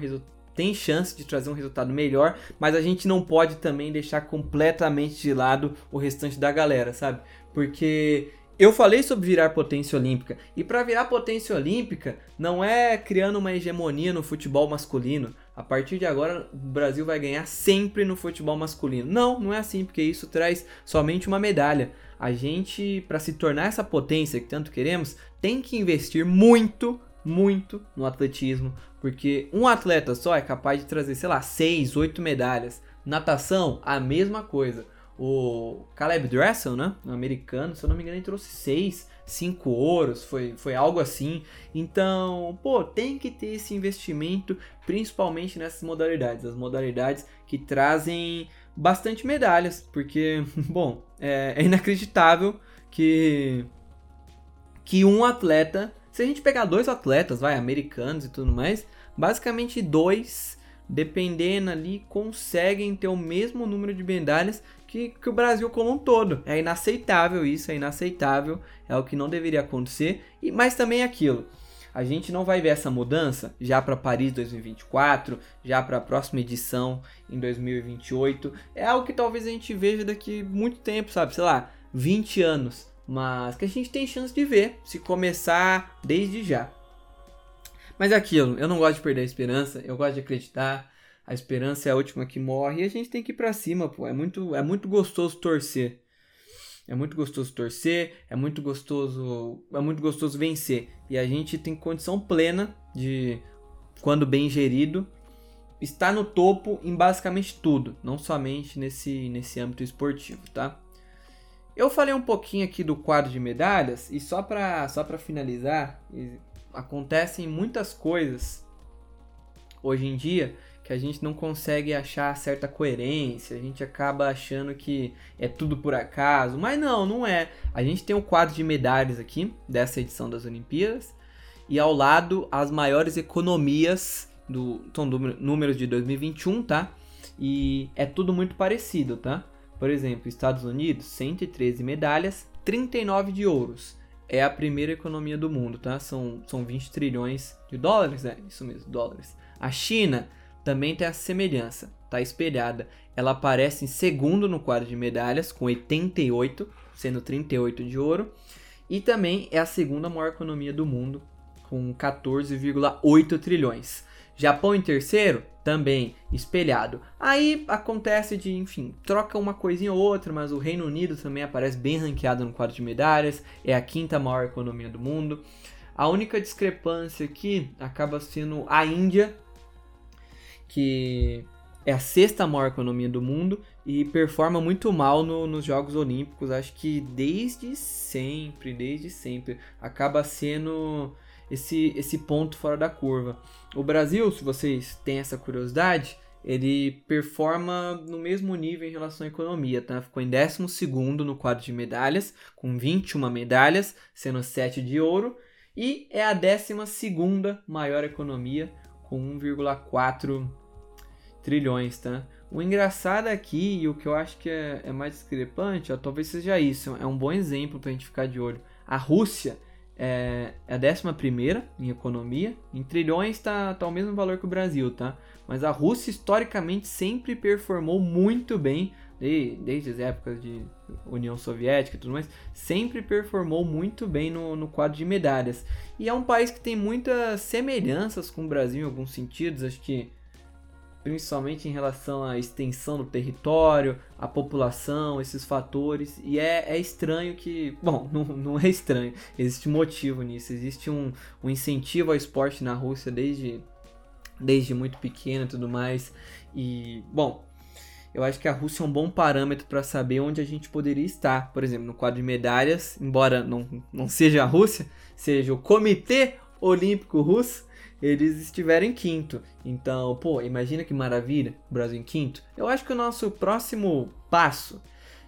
tem chance de trazer um resultado melhor, mas a gente não pode também deixar completamente de lado o restante da galera, sabe? Porque eu falei sobre virar potência olímpica e para virar potência olímpica não é criando uma hegemonia no futebol masculino. A partir de agora, o Brasil vai ganhar sempre no futebol masculino. Não, não é assim, porque isso traz somente uma medalha. A gente, para se tornar essa potência que tanto queremos, tem que investir muito, muito no atletismo, porque um atleta só é capaz de trazer, sei lá, 6, 8 medalhas. Natação, a mesma coisa. O Caleb Dressel, né? Um americano, se eu não me engano, ele trouxe seis, cinco ouros, foi, foi algo assim. Então, pô, tem que ter esse investimento, principalmente nessas modalidades, as modalidades que trazem bastante medalhas, porque, (laughs) bom, é, é inacreditável que que um atleta, se a gente pegar dois atletas, vai, americanos e tudo mais, basicamente dois, dependendo ali, conseguem ter o mesmo número de medalhas que, que o Brasil como um todo. É inaceitável isso, é inaceitável, é o que não deveria acontecer. E, mas também é aquilo. A gente não vai ver essa mudança já para Paris 2024, já para a próxima edição em 2028. É algo que talvez a gente veja daqui muito tempo, sabe? Sei lá, 20 anos. Mas que a gente tem chance de ver se começar desde já. Mas é aquilo, eu não gosto de perder a esperança, eu gosto de acreditar. A esperança é a última que morre e a gente tem que ir para cima, pô. É muito, é muito gostoso torcer. É muito gostoso torcer, é muito gostoso, é muito gostoso vencer. E a gente tem condição plena de quando bem gerido estar no topo em basicamente tudo, não somente nesse nesse âmbito esportivo, tá? Eu falei um pouquinho aqui do quadro de medalhas e só para só para finalizar, acontecem muitas coisas hoje em dia que a gente não consegue achar certa coerência, a gente acaba achando que é tudo por acaso, mas não, não é. A gente tem um quadro de medalhas aqui dessa edição das Olimpíadas e ao lado as maiores economias do são números de 2021, tá? E é tudo muito parecido, tá? Por exemplo, Estados Unidos, 113 medalhas, 39 de ouros. É a primeira economia do mundo, tá? São, são 20 trilhões de dólares, é isso mesmo, dólares. A China, também tem a semelhança, tá espelhada. Ela aparece em segundo no quadro de medalhas, com 88, sendo 38 de ouro, e também é a segunda maior economia do mundo, com 14,8 trilhões. Japão em terceiro, também espelhado. Aí acontece de, enfim, troca uma coisinha ou outra, mas o Reino Unido também aparece bem ranqueado no quadro de medalhas, é a quinta maior economia do mundo. A única discrepância aqui acaba sendo a Índia, que é a sexta maior economia do mundo e performa muito mal no, nos Jogos Olímpicos. Acho que desde sempre, desde sempre, acaba sendo esse, esse ponto fora da curva. O Brasil, se vocês têm essa curiosidade, ele performa no mesmo nível em relação à economia, tá? Ficou em 12 no quadro de medalhas, com 21 medalhas, sendo 7 de ouro, e é a 12 maior economia, com 1,4 trilhões, tá? O engraçado aqui, e o que eu acho que é, é mais discrepante, ó, talvez seja isso, é um bom exemplo para a gente ficar de olho. A Rússia é, é a décima primeira em economia, em trilhões está tá o mesmo valor que o Brasil, tá? Mas a Rússia historicamente sempre performou muito bem, desde, desde as épocas de União Soviética e tudo mais, sempre performou muito bem no, no quadro de medalhas. E é um país que tem muitas semelhanças com o Brasil em alguns sentidos, acho que principalmente em relação à extensão do território, à população, esses fatores. E é, é estranho que. Bom, (laughs) não, não é estranho, existe motivo nisso, existe um, um incentivo ao esporte na Rússia desde, desde muito pequeno e tudo mais. E, bom. Eu acho que a Rússia é um bom parâmetro para saber onde a gente poderia estar. Por exemplo, no quadro de medalhas, embora não, não seja a Rússia, seja o Comitê Olímpico Russo, eles estiveram em quinto. Então, pô, imagina que maravilha, o Brasil em quinto. Eu acho que o nosso próximo passo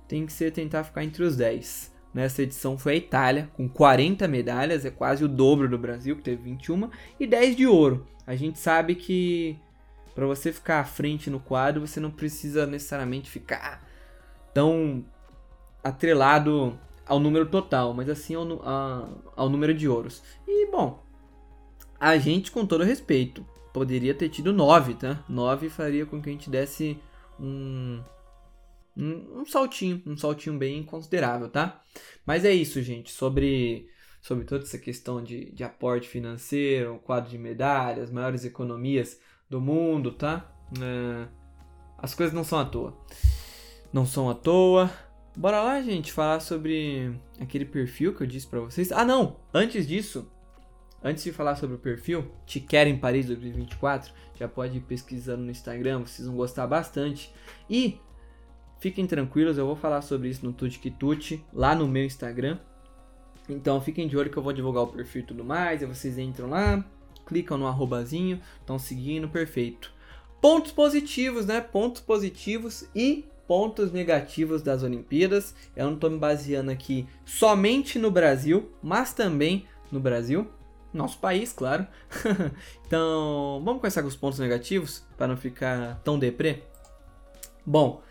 tem que ser tentar ficar entre os 10. Nessa edição foi a Itália, com 40 medalhas, é quase o dobro do Brasil, que teve 21, e 10 de ouro. A gente sabe que para você ficar à frente no quadro, você não precisa necessariamente ficar tão atrelado ao número total, mas assim ao, ao número de ouros. E bom, a gente, com todo respeito, poderia ter tido 9, tá? 9 faria com que a gente desse um, um, um, saltinho, um saltinho bem considerável, tá? Mas é isso, gente, sobre, sobre toda essa questão de, de aporte financeiro, quadro de medalhas, maiores economias do mundo, tá? É, as coisas não são à toa. Não são à toa. Bora lá, gente, falar sobre aquele perfil que eu disse para vocês. Ah, não! Antes disso, Antes de falar sobre o perfil, Te Quero em Paris 2024, já pode ir pesquisando no Instagram, vocês vão gostar bastante. E fiquem tranquilos, eu vou falar sobre isso no Tuti Tuti, lá no meu Instagram. Então fiquem de olho que eu vou divulgar o perfil e tudo mais, aí vocês entram lá, clicam no arrobazinho, estão seguindo, perfeito. Pontos positivos, né? Pontos positivos e pontos negativos das Olimpíadas. Eu não estou me baseando aqui somente no Brasil, mas também no Brasil nosso país, claro. (laughs) então, vamos começar com os pontos negativos para não ficar tão deprê. Bom,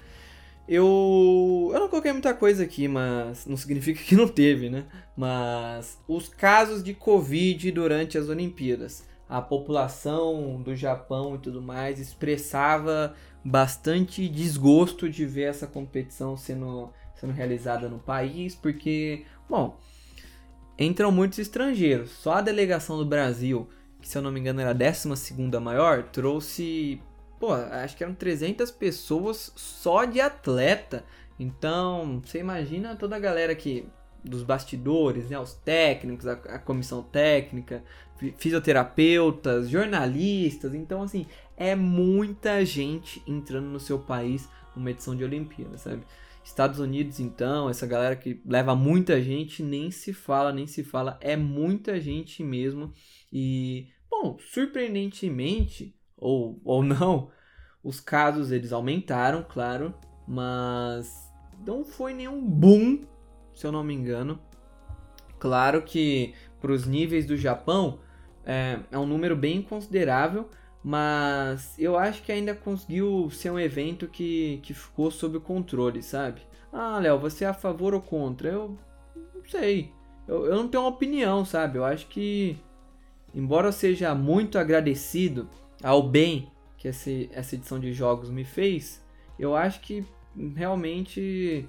Eu, eu não coloquei muita coisa aqui, mas não significa que não teve, né? Mas os casos de Covid durante as Olimpíadas. A população do Japão e tudo mais expressava bastante desgosto de ver essa competição sendo, sendo realizada no país, porque, bom, entram muitos estrangeiros. Só a delegação do Brasil, que se eu não me engano era a 12 maior, trouxe pô, acho que eram 300 pessoas só de atleta. Então, você imagina toda a galera que dos bastidores, né, os técnicos, a, a, comissão técnica, fisioterapeutas, jornalistas. Então, assim, é muita gente entrando no seu país numa edição de Olimpíada, sabe? Estados Unidos, então, essa galera que leva muita gente, nem se fala, nem se fala, é muita gente mesmo. E, bom, surpreendentemente, ou, ou (laughs) não, os casos eles aumentaram, claro, mas não foi nenhum boom, se eu não me engano. Claro que para os níveis do Japão é, é um número bem considerável, mas eu acho que ainda conseguiu ser um evento que, que ficou sob controle, sabe? Ah, Léo, você é a favor ou contra? Eu não sei. Eu, eu não tenho uma opinião, sabe? Eu acho que, embora eu seja muito agradecido ao bem que esse, essa edição de jogos me fez, eu acho que realmente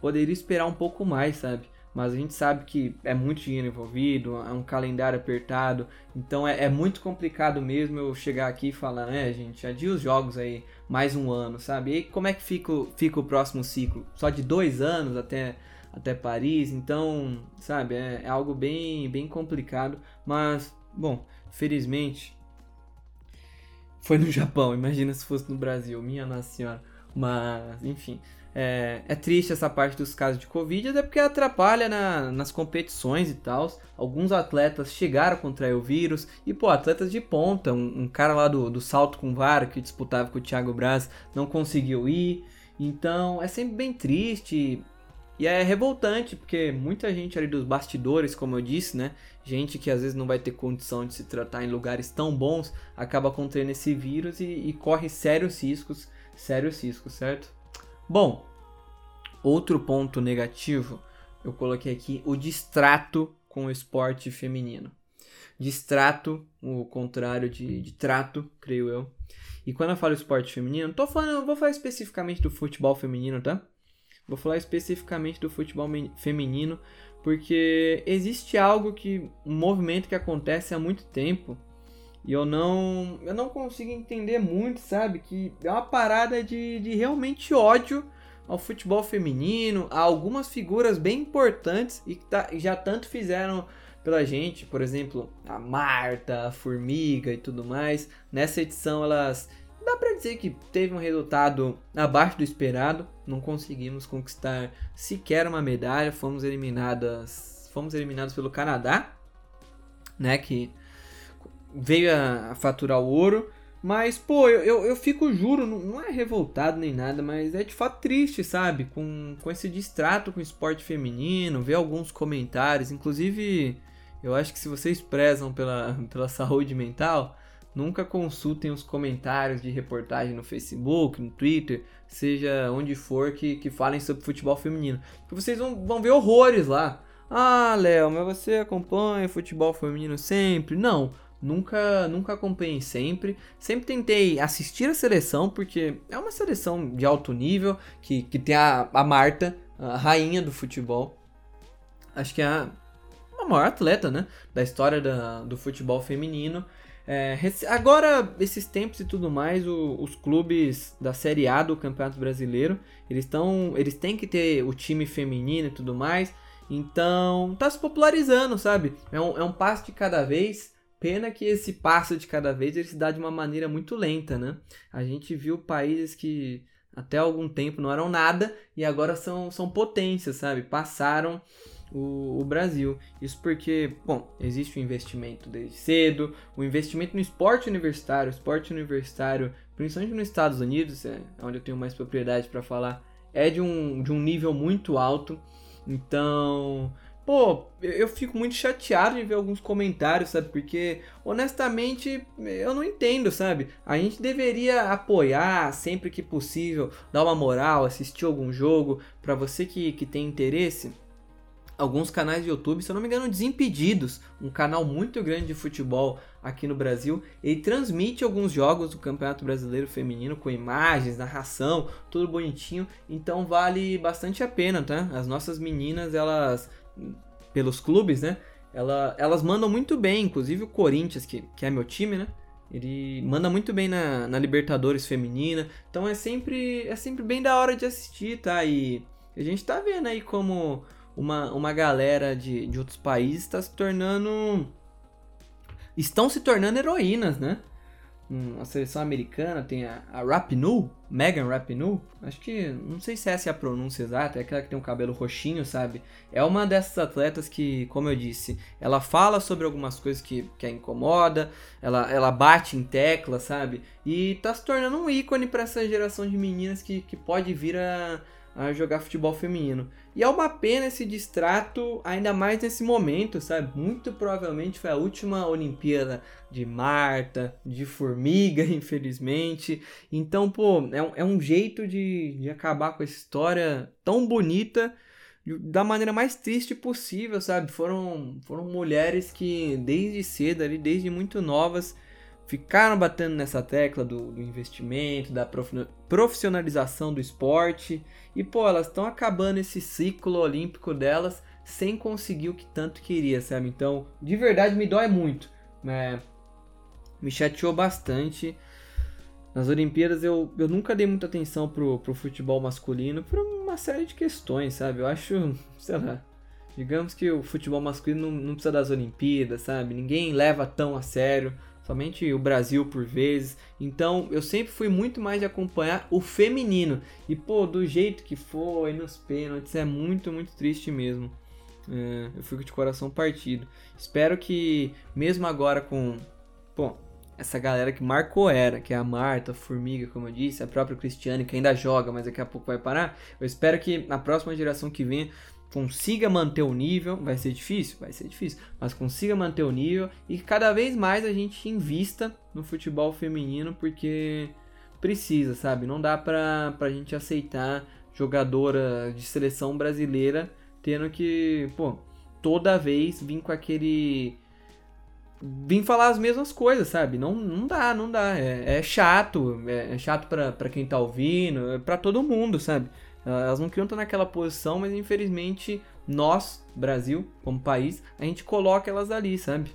poderia esperar um pouco mais, sabe? Mas a gente sabe que é muito dinheiro envolvido, é um calendário apertado, então é, é muito complicado mesmo eu chegar aqui e falar, é, gente, adia os jogos aí mais um ano, sabe? E como é que fica, fica o próximo ciclo? Só de dois anos até, até Paris, então, sabe, é, é algo bem, bem complicado, mas, bom, felizmente foi no Japão, imagina se fosse no Brasil, minha nossa senhora. Mas, enfim, é, é, triste essa parte dos casos de Covid, até porque atrapalha na, nas competições e tal. Alguns atletas chegaram a contrair o vírus, e pô, atletas de ponta, um, um cara lá do, do salto com vara que disputava com o Thiago Braz não conseguiu ir. Então é sempre bem triste. E é revoltante, porque muita gente ali dos bastidores, como eu disse, né? Gente que às vezes não vai ter condição de se tratar em lugares tão bons, acaba contraindo esse vírus e, e corre sérios riscos, sérios riscos, certo? Bom, outro ponto negativo, eu coloquei aqui o distrato com o esporte feminino. Distrato, o contrário de, de trato, creio eu. E quando eu falo esporte feminino, tô falando, vou falar especificamente do futebol feminino, tá? Vou falar especificamente do futebol feminino, porque existe algo que um movimento que acontece há muito tempo e eu não eu não consigo entender muito, sabe? Que é uma parada de, de realmente ódio ao futebol feminino, a algumas figuras bem importantes e que tá, já tanto fizeram pela gente, por exemplo, a Marta, a Formiga e tudo mais. Nessa edição elas dá para dizer que teve um resultado abaixo do esperado. Não conseguimos conquistar sequer uma medalha. Fomos eliminadas, fomos eliminados pelo Canadá, né? Que veio a, faturar o ouro. Mas, pô, eu, eu, eu fico, juro, não, não, é revoltado nem nada, mas é de fato triste, sabe? Com, com esse distrato com o esporte feminino, ver alguns comentários. Inclusive, eu acho que se vocês prezam pela, (laughs) pela saúde mental, Nunca consultem os comentários de reportagem no Facebook, no Twitter, seja onde for que, que falem sobre futebol feminino. Porque vocês vão, vão ver horrores lá. Ah, Léo, mas você acompanha futebol feminino sempre? Não, nunca, nunca acompanhei sempre. Sempre tentei assistir a seleção, porque é uma seleção de alto nível, que, que tem a, a Marta, a rainha do futebol. Acho que é a, a maior atleta, né, da história da, do futebol feminino. É, agora, esses tempos e tudo mais, o, os clubes da Série A do Campeonato Brasileiro, eles estão, eles têm que ter o time feminino e tudo mais. Então, tá se popularizando, sabe? É um, é um passo de cada vez. Pena que esse passo de cada vez ele se dá de uma maneira muito lenta, né? A gente viu países que até algum tempo não eram nada e agora são, são potências, sabe? Passaram o, o, Brasil. Isso porque, bom, existe o investimento desde cedo, o investimento no esporte universitário, o esporte universitário, principalmente nos Estados Unidos, é onde eu tenho mais propriedade para falar, é de um, de um nível muito alto. Então, pô, eu fico muito chateado de ver alguns comentários, sabe? Porque, honestamente, eu não entendo, sabe? A gente deveria apoiar sempre que possível, dar uma moral, assistir algum jogo. para você que, que tem interesse, alguns canais de YouTube, se eu não me engano, Desimpedidos, um canal muito grande de futebol aqui no Brasil, ele transmite alguns jogos do Campeonato Brasileiro Feminino com imagens, narração, tudo bonitinho, então vale bastante a pena, tá? As nossas meninas, elas pelos clubes, né? Ela, elas mandam muito bem, inclusive o Corinthians, que, que é meu time, né? Ele manda muito bem na, na Libertadores feminina. Então é sempre é sempre bem da hora de assistir, tá? E a gente tá vendo aí como uma, uma galera de, de outros países está se tornando. estão se tornando heroínas, né? A seleção americana tem a, a Rapinoe, Megan Rapinoe, acho que, não sei se essa é a pronúncia exata, é aquela que tem um cabelo roxinho, sabe? É uma dessas atletas que, como eu disse, ela fala sobre algumas coisas que, que a incomoda, ela, ela bate em tecla, sabe? E tá se tornando um ícone para essa geração de meninas que, que pode vir a, a jogar futebol feminino. E é uma pena esse distrato, ainda mais nesse momento, sabe? Muito provavelmente foi a última Olimpíada de Marta, de Formiga, (laughs) infelizmente. Então, pô, é um, é um jeito de, de acabar com essa história tão bonita da maneira mais triste possível, sabe? Foram, foram mulheres que desde cedo, ali, desde muito novas, ficaram batendo nessa tecla do, do investimento, da profissionalização do esporte. E, pô, elas estão acabando esse ciclo olímpico delas sem conseguir o que tanto queria, sabe? Então, de verdade, me dói muito. Né? Me chateou bastante. Nas Olimpíadas eu, eu nunca dei muita atenção pro, pro futebol masculino por uma série de questões, sabe? Eu acho, (laughs) sei lá, digamos que o futebol masculino não, não precisa das Olimpíadas, sabe? Ninguém leva tão a sério somente o Brasil por vezes. Então eu sempre fui muito mais de acompanhar o feminino. E pô, do jeito que foi nos pênaltis, é muito, muito triste mesmo. É, eu fico de coração partido. Espero que, mesmo agora com. Pô, essa galera que marcou era, que é a Marta, a Formiga, como eu disse, a própria Cristiane, que ainda joga, mas daqui a pouco vai parar. Eu espero que na próxima geração que vem consiga manter o nível, vai ser difícil, vai ser difícil, mas consiga manter o nível e cada vez mais a gente invista no futebol feminino porque precisa, sabe? Não dá pra, pra gente aceitar jogadora de seleção brasileira tendo que, pô, toda vez vir com aquele. Vim falar as mesmas coisas, sabe? Não, não dá, não dá. É, é chato. É, é chato pra, pra quem tá ouvindo, é pra todo mundo, sabe? Elas não queriam estar naquela posição, mas infelizmente nós, Brasil, como país, a gente coloca elas ali, sabe?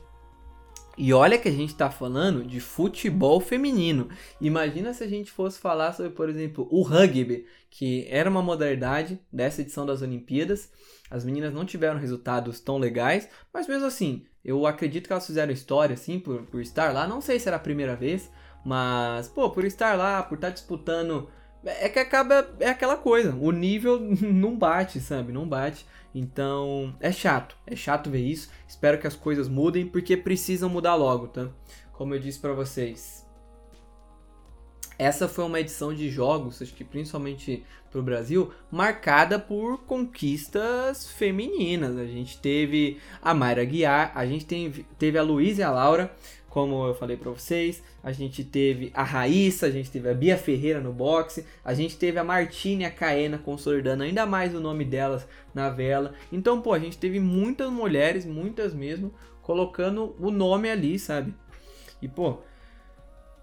E olha que a gente está falando de futebol feminino. Imagina se a gente fosse falar sobre, por exemplo, o rugby, que era uma modalidade dessa edição das Olimpíadas. As meninas não tiveram resultados tão legais, mas mesmo assim, eu acredito que elas fizeram história, assim, por, por estar lá. Não sei se era a primeira vez, mas, pô, por estar lá, por estar disputando é que acaba. É aquela coisa. O nível (laughs) não bate, sabe? Não bate. Então. É chato. É chato ver isso. Espero que as coisas mudem, porque precisam mudar logo, tá? Como eu disse para vocês. Essa foi uma edição de jogos, acho que principalmente para o Brasil, marcada por conquistas femininas. A gente teve a Mayra Guiar, a gente teve, teve a Luísa e a Laura como eu falei para vocês. A gente teve a Raíssa, a gente teve a Bia Ferreira no boxe, a gente teve a Martine a Caena consolidando ainda mais o nome delas na vela. Então, pô, a gente teve muitas mulheres, muitas mesmo, colocando o nome ali, sabe? E, pô,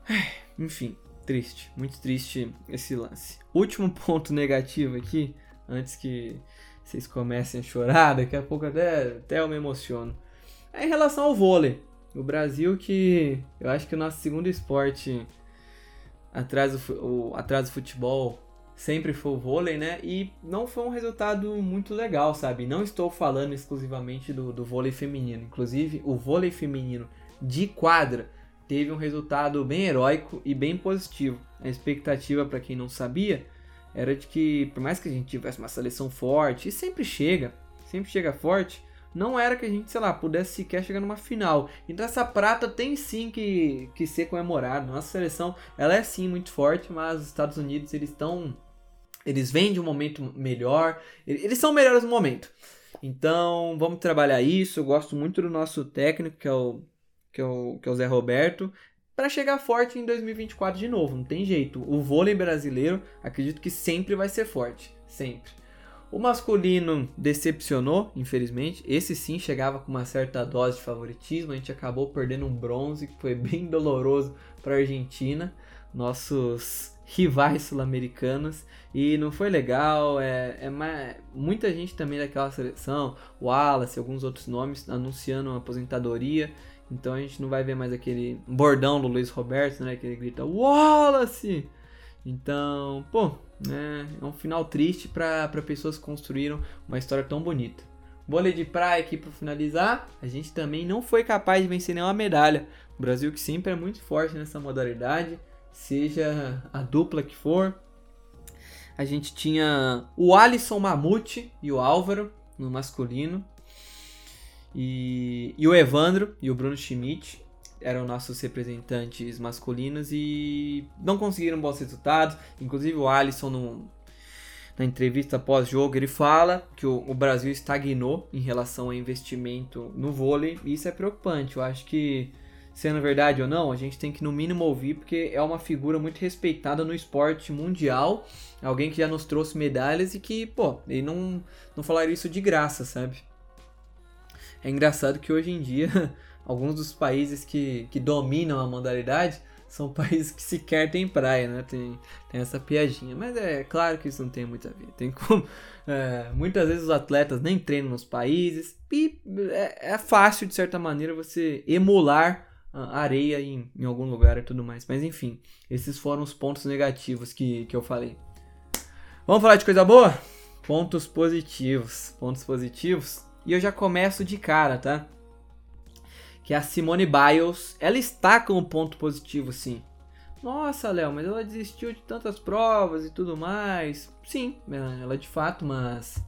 (sighs) enfim, triste, muito triste esse lance. Último (laughs) ponto negativo aqui, antes que vocês comecem a chorar, daqui a pouco até, até eu me emociono. É em relação ao vôlei. O Brasil que eu acho que o nosso segundo esporte atrás do, o, atrás do futebol sempre foi o vôlei, né? E não foi um resultado muito legal, sabe? Não estou falando exclusivamente do, do vôlei feminino. Inclusive, o vôlei feminino de quadra teve um resultado bem heróico e bem positivo. A expectativa, para quem não sabia, era de que, por mais que a gente tivesse uma seleção forte, e sempre chega, sempre chega forte, não era que a gente, sei lá, pudesse sequer chegar numa final. Então essa prata tem sim que, que ser comemorada. Nossa seleção, ela é sim muito forte, mas os Estados Unidos, eles estão... Eles vêm de um momento melhor, eles são melhores no momento. Então, vamos trabalhar isso. Eu gosto muito do nosso técnico, que é o, que é o, que é o Zé Roberto, para chegar forte em 2024 de novo. Não tem jeito. O vôlei brasileiro, acredito que sempre vai ser forte. Sempre. O masculino decepcionou, infelizmente. Esse sim chegava com uma certa dose de favoritismo. A gente acabou perdendo um bronze que foi (laughs) bem doloroso para a Argentina, nossos rivais sul-americanos. E não foi legal. É, é mais, muita gente também daquela seleção, o Wallace, alguns outros nomes, anunciando uma aposentadoria. Então a gente não vai ver mais aquele bordão do Luiz Roberto, né? Que ele grita Wallace! Então, pô, né, é um final triste para pessoas que construíram uma história tão bonita. Vôlei de praia aqui para finalizar, a gente também não foi capaz de vencer nenhuma medalha. O Brasil que sempre é muito forte nessa modalidade, seja a dupla que for. A gente tinha o Alisson Mamute e o Álvaro no masculino. E, e o Evandro e o Bruno Schmidt eram nossos representantes masculinos e não conseguiram bons resultados. Inclusive o Alisson no, na entrevista pós-jogo ele fala que o, o, Brasil estagnou em relação ao investimento no vôlei e isso é preocupante. Eu acho que sendo verdade ou não, a gente tem que no mínimo ouvir porque é uma figura muito respeitada no esporte mundial, alguém que já nos trouxe medalhas e que, pô, ele não não falaria isso de graça, sabe? É engraçado que hoje em dia (laughs) alguns dos países que, que dominam a modalidade são (laughs) países que sequer têm praia, né? Tem, tem essa piadinha. Mas é claro que isso não tem muito a ver. Tem como. (laughs) É, muitas vezes os atletas nem treinam nos países. E é, é fácil, de certa maneira, você emular areia em, em algum lugar e tudo mais. Mas enfim, esses foram os pontos negativos que, que eu falei. Vamos falar de coisa boa? Pontos positivos. Pontos positivos. E eu já começo de cara, tá? Que é a Simone Biles, ela está com um ponto positivo, sim. Nossa, Léo, mas ela desistiu de tantas provas e tudo mais. Sim, ela de fato, mas.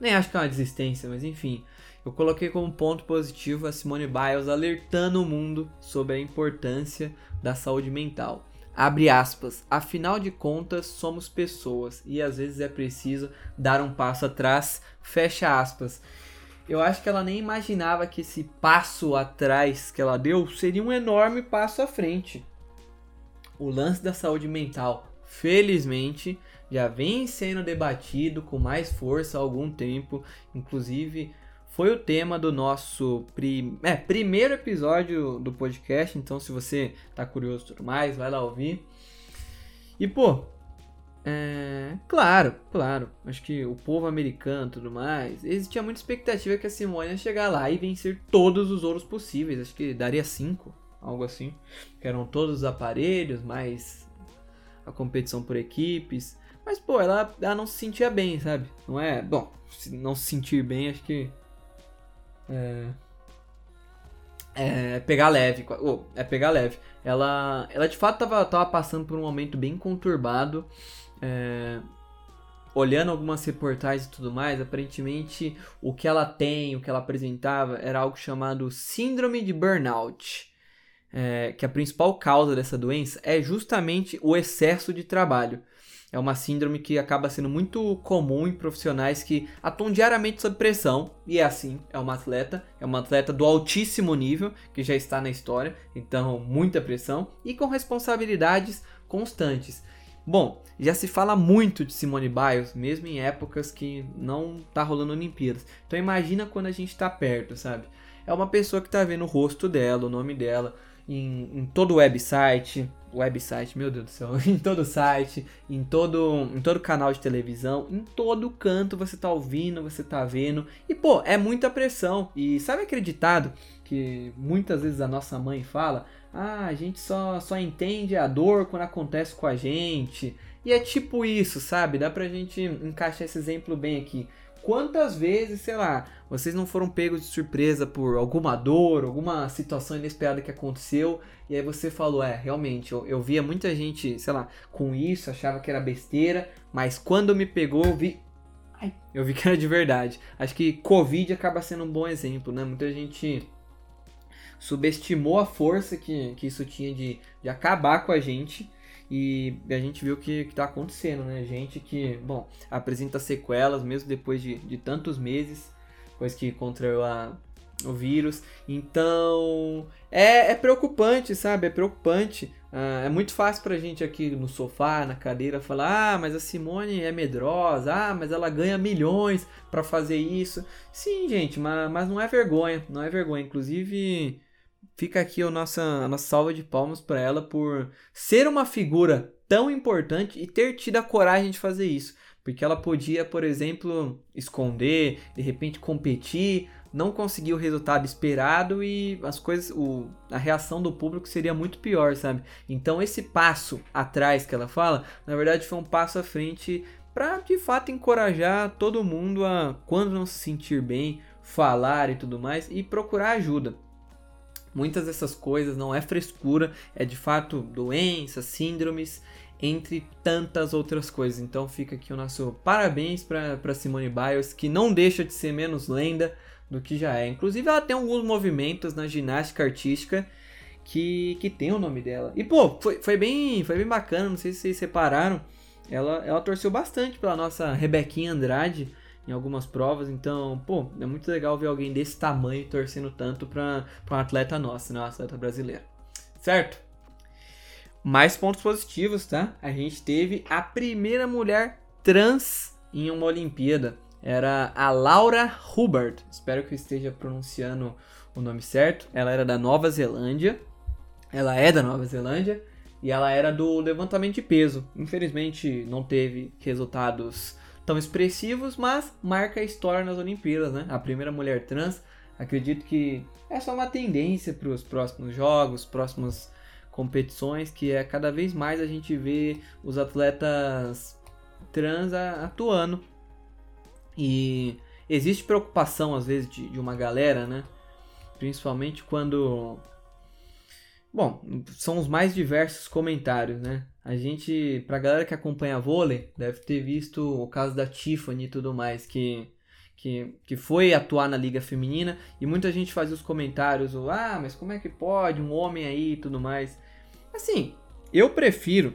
Nem acho que é uma desistência, mas enfim. Eu coloquei como ponto positivo a Simone Biles alertando o mundo sobre a importância da saúde mental. Abre aspas. Afinal de contas, somos pessoas e às vezes é preciso dar um passo atrás. Fecha aspas eu acho que ela nem imaginava que esse passo atrás que ela deu seria um enorme passo à frente. O lance da saúde mental, felizmente, já vem sendo debatido com mais força há algum tempo. Inclusive, foi o tema do nosso prim... é, primeiro episódio do podcast. Então, se você tá curioso tudo mais, vai lá ouvir. E, pô, é, claro, claro. Acho que o povo americano e tudo mais. Existia muita expectativa que a Simone ia chegar lá e vencer todos os ouros possíveis. Acho que daria cinco, algo assim. Que eram todos os aparelhos, mais a competição por equipes. Mas, pô, ela, ela não se sentia bem, sabe? Não é. Bom, se não se sentir bem, acho que. É. É pegar leve. Oh, é pegar leve. Ela, ela de fato tava, tava passando por um momento bem conturbado é, olhando algumas reportagens e tudo mais, aparentemente o que ela tem, o que ela apresentava, era algo chamado Síndrome de Burnout. É, que a principal causa dessa doença é justamente o excesso de trabalho. É uma síndrome que acaba sendo muito comum em profissionais que atuam diariamente sob pressão, e é assim, é uma atleta, é uma atleta do altíssimo nível, que já está na história, então muita pressão, e com responsabilidades constantes. Bom, já se fala muito de Simone Biles, mesmo em épocas que não tá rolando Olimpíadas. Então imagina quando a gente tá perto, sabe? É uma pessoa que tá vendo o rosto dela, o nome dela, em, em todo o website, website, meu Deus do céu, (laughs) em todo site, em todo, em todo canal de televisão, em todo canto você tá ouvindo, você tá vendo. E pô, é muita pressão. E sabe acreditado que muitas vezes a nossa mãe fala? Ah, a gente só, só entende a dor quando acontece com a gente. E é tipo isso, sabe? Dá pra gente encaixar esse exemplo bem aqui. Quantas vezes, sei lá, vocês não foram pegos de surpresa por alguma dor, alguma situação inesperada que aconteceu, e aí você falou, é, realmente, eu, eu via muita gente, sei lá, com isso, achava que era besteira, mas quando me pegou, eu vi. Eu vi que era de verdade. Acho que Covid acaba sendo um bom exemplo, né? Muita gente subestimou a força que, que isso tinha de, de acabar com a gente. E a gente viu que, que tá acontecendo, né? Gente que, bom, apresenta sequelas mesmo depois de, de tantos meses, depois que contraiu a, o vírus. Então, é, é preocupante, sabe? É preocupante. Ah, é muito fácil pra gente aqui no sofá, na cadeira, falar: ah, mas a Simone é medrosa, ah, mas ela ganha milhões para fazer isso. Sim, gente, mas, mas não é vergonha, não é vergonha. Inclusive, fica aqui a nossa, a nossa salva de palmas para ela por ser uma figura tão importante e ter tido a coragem de fazer isso. Porque ela podia, por exemplo, esconder, de repente competir, não conseguir o resultado esperado e as coisas, o, a reação do público seria muito pior, sabe? Então esse passo atrás que ela fala, na verdade foi um passo à frente para de fato encorajar todo mundo a quando não se sentir bem, falar e tudo mais e procurar ajuda. Muitas dessas coisas não é frescura, é de fato doenças, síndromes, entre tantas outras coisas. Então fica aqui o nosso parabéns para Simone Biles, que não deixa de ser menos lenda, do que já é. Inclusive, ela tem alguns movimentos na ginástica artística que, que tem o nome dela. E, pô, foi, foi, bem, foi bem bacana, não sei se vocês separaram. Ela, ela torceu bastante pela nossa Rebequinha Andrade em algumas provas, então, pô, é muito legal ver alguém desse tamanho torcendo tanto para um atleta nosso, né, um atleta brasileiro. Certo? Mais pontos positivos, tá? A gente teve a primeira mulher trans em uma Olimpíada era a Laura Hubbard. Espero que eu esteja pronunciando o nome certo. Ela era da Nova Zelândia. Ela é da Nova Zelândia e ela era do levantamento de peso. Infelizmente não teve resultados tão expressivos, mas marca a história nas Olimpíadas, né? A primeira mulher trans. Acredito que é só uma tendência para os próximos jogos, próximas competições, que é cada vez mais a gente vê os atletas trans atuando e existe preocupação, às vezes, de, de uma galera, né? Principalmente quando. Bom, são os mais diversos comentários, né? A gente, pra galera que acompanha vôlei, deve ter visto o caso da Tiffany e tudo mais, que, que, que foi atuar na Liga Feminina e muita gente fazia os comentários, ah, mas como é que pode um homem aí e tudo mais. Assim, eu prefiro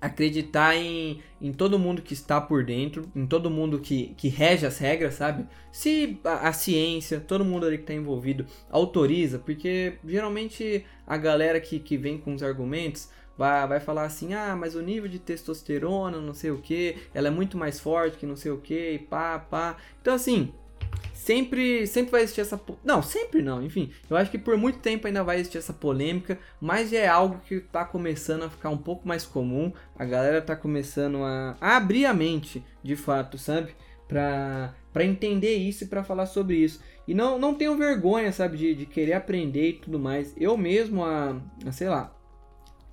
acreditar em, em todo mundo que está por dentro, em todo mundo que, que rege as regras, sabe? Se a, a ciência, todo mundo ali que está envolvido autoriza, porque geralmente a galera que, que vem com os argumentos vai, vai falar assim: ah, mas o nível de testosterona, não sei o que, ela é muito mais forte que não sei o que, pá, pá. Então, assim, sempre, sempre vai existir essa. Não, sempre não, enfim. Eu acho que por muito tempo ainda vai existir essa polêmica, mas é algo que está começando a ficar um pouco mais comum. A galera está começando a, a, abrir a mente, de fato, sabe? Pra, pra entender isso e pra falar sobre isso. E não, não tenho vergonha, sabe, de, de querer aprender e tudo mais. Eu mesmo, a, a sei lá,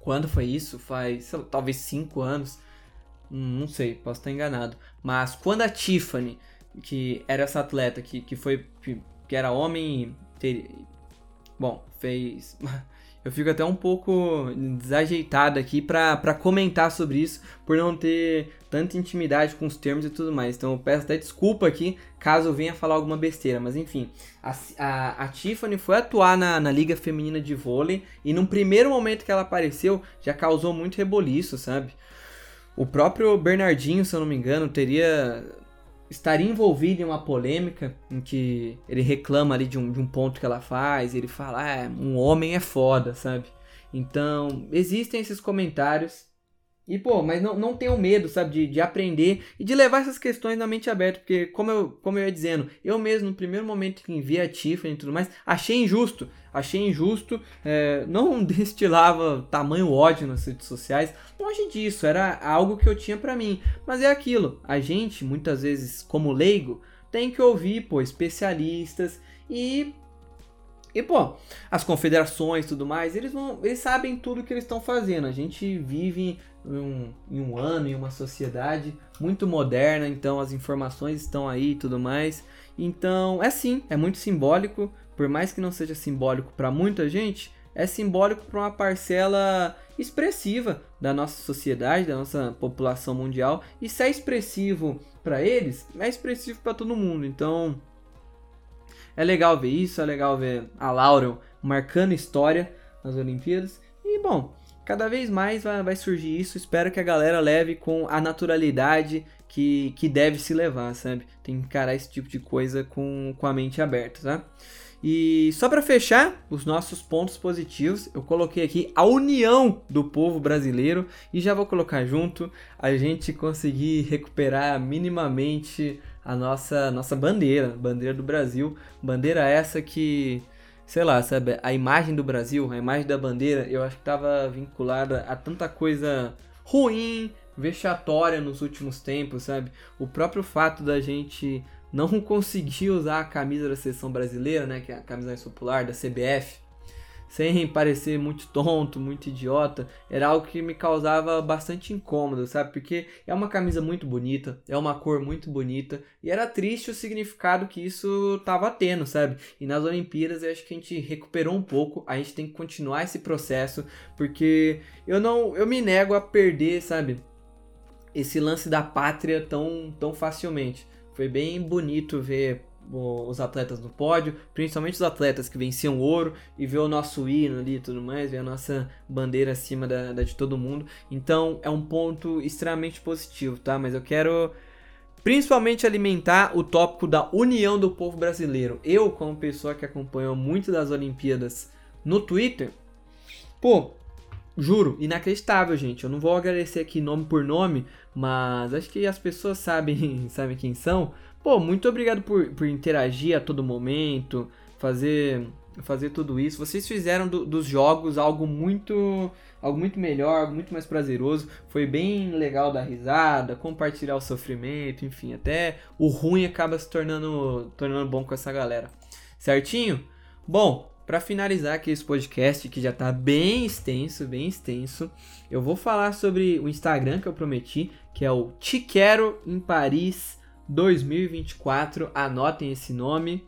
quando foi isso? Faz, lá, talvez 5 anos. Hum, não sei, posso estar enganado. Mas quando a Tiffany que era essa atleta que, que foi que era homem ter, bom fez (laughs) eu fico até um pouco desajeitado aqui para comentar sobre isso por não ter tanta intimidade com os termos e tudo mais. Então eu peço até desculpa aqui caso eu venha falar alguma besteira mas enfim. A, a, a Tiffany foi atuar na, na liga feminina de vôlei e num primeiro momento que ela apareceu já causou muito reboliço sabe? O próprio Bernardinho, se eu não me engano, teria estaria envolvido em uma polêmica em que ele reclama ali de um, de um ponto que ela faz, ele fala, ah, um homem é foda, sabe? Então, existem esses comentários. E, pô, mas não, não tenham medo, sabe, de, de aprender e de levar essas questões na mente aberta. Porque, como eu, como eu ia dizendo, eu mesmo, no primeiro momento que vi a Tiffany e tudo mais, achei injusto achei injusto, é, não (laughs) destilava tamanho ódio nas redes sociais, longe disso, era algo que eu tinha para mim. Mas é aquilo, a gente, muitas vezes, como leigo, tem que ouvir, pô, especialistas e e, pô, as confederações e tudo mais, eles, não, eles sabem tudo que eles estão fazendo. A gente vive em um, em um ano, em uma sociedade muito moderna, então as informações estão aí e tudo mais. Então, é sim, é muito simbólico por mais que não seja simbólico para muita gente, é simbólico para uma parcela expressiva da nossa sociedade, da nossa população mundial. E se é expressivo para eles, é expressivo para todo mundo. Então, é legal ver isso, é legal ver a Laurel marcando história nas Olimpíadas. E bom, cada vez mais vai, vai surgir isso. Espero que a galera leve com a naturalidade que, que deve se levar, sabe? Tem que encarar esse tipo de coisa com, com a mente aberta, tá? E só para fechar os nossos pontos positivos, eu coloquei aqui a união do povo brasileiro e já vou colocar junto a gente conseguir recuperar minimamente a nossa nossa bandeira, bandeira do Brasil, bandeira essa que sei lá, sabe, a imagem do Brasil, a imagem da bandeira, eu acho que estava vinculada a tanta coisa ruim, vexatória nos últimos tempos, sabe? O próprio fato da gente não (laughs) conseguir usar a camisa da seleção brasileira, né, que é a camisa mais popular da CBF, sem parecer muito tonto, muito idiota, era algo que me causava bastante incômodo, sabe? Porque é uma camisa muito bonita, é uma cor muito bonita, e era triste o significado que isso estava tendo, sabe? E nas Olimpíadas eu acho que a gente recuperou um pouco, a gente tem que continuar esse processo, porque eu não, eu me nego a perder, sabe? Esse lance da pátria tão, tão facilmente. Foi bem bonito ver os atletas no pódio, principalmente os atletas que venciam ouro e ver o nosso hino ali e tudo mais, ver a nossa bandeira acima da, da, de todo mundo. Então é um ponto extremamente positivo, tá? Mas eu quero principalmente alimentar o tópico da união do povo brasileiro. Eu, como pessoa que acompanhou muito das Olimpíadas no Twitter, pô, juro, inacreditável, gente. Eu não vou agradecer aqui nome por nome, mas acho que as pessoas sabem, (laughs) sabem quem são. Pô, muito obrigado por, por interagir a todo momento, fazer fazer tudo isso. Vocês fizeram do, dos jogos algo muito algo muito melhor, algo muito mais prazeroso. Foi bem legal dar risada, compartilhar o sofrimento, enfim, até o ruim acaba se tornando tornando bom com essa galera. Certinho? Bom, para finalizar aqui esse podcast que já está bem extenso, bem extenso, eu vou falar sobre o Instagram que eu prometi, que é o Te Quero em Paris 2024. Anotem esse nome.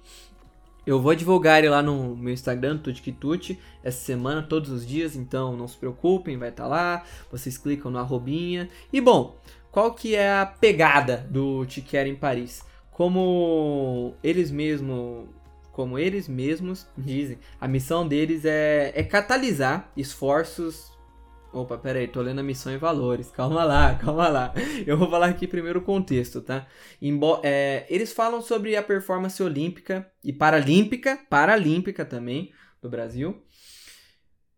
Eu vou divulgar ele lá no meu Instagram, Tutkitut, essa semana, todos os dias, então não se preocupem, vai estar tá lá. Vocês clicam no arrobinha. E bom, qual que é a pegada do Te Quero em Paris? Como eles mesmos como eles mesmos dizem, a missão deles é, é catalisar esforços Opa, pera aí, tô lendo a missão e valores. Calma lá, (laughs) calma lá. Eu vou falar aqui primeiro o contexto, tá? Embo é, eles falam sobre a performance olímpica e paralímpica, paralímpica também, do Brasil.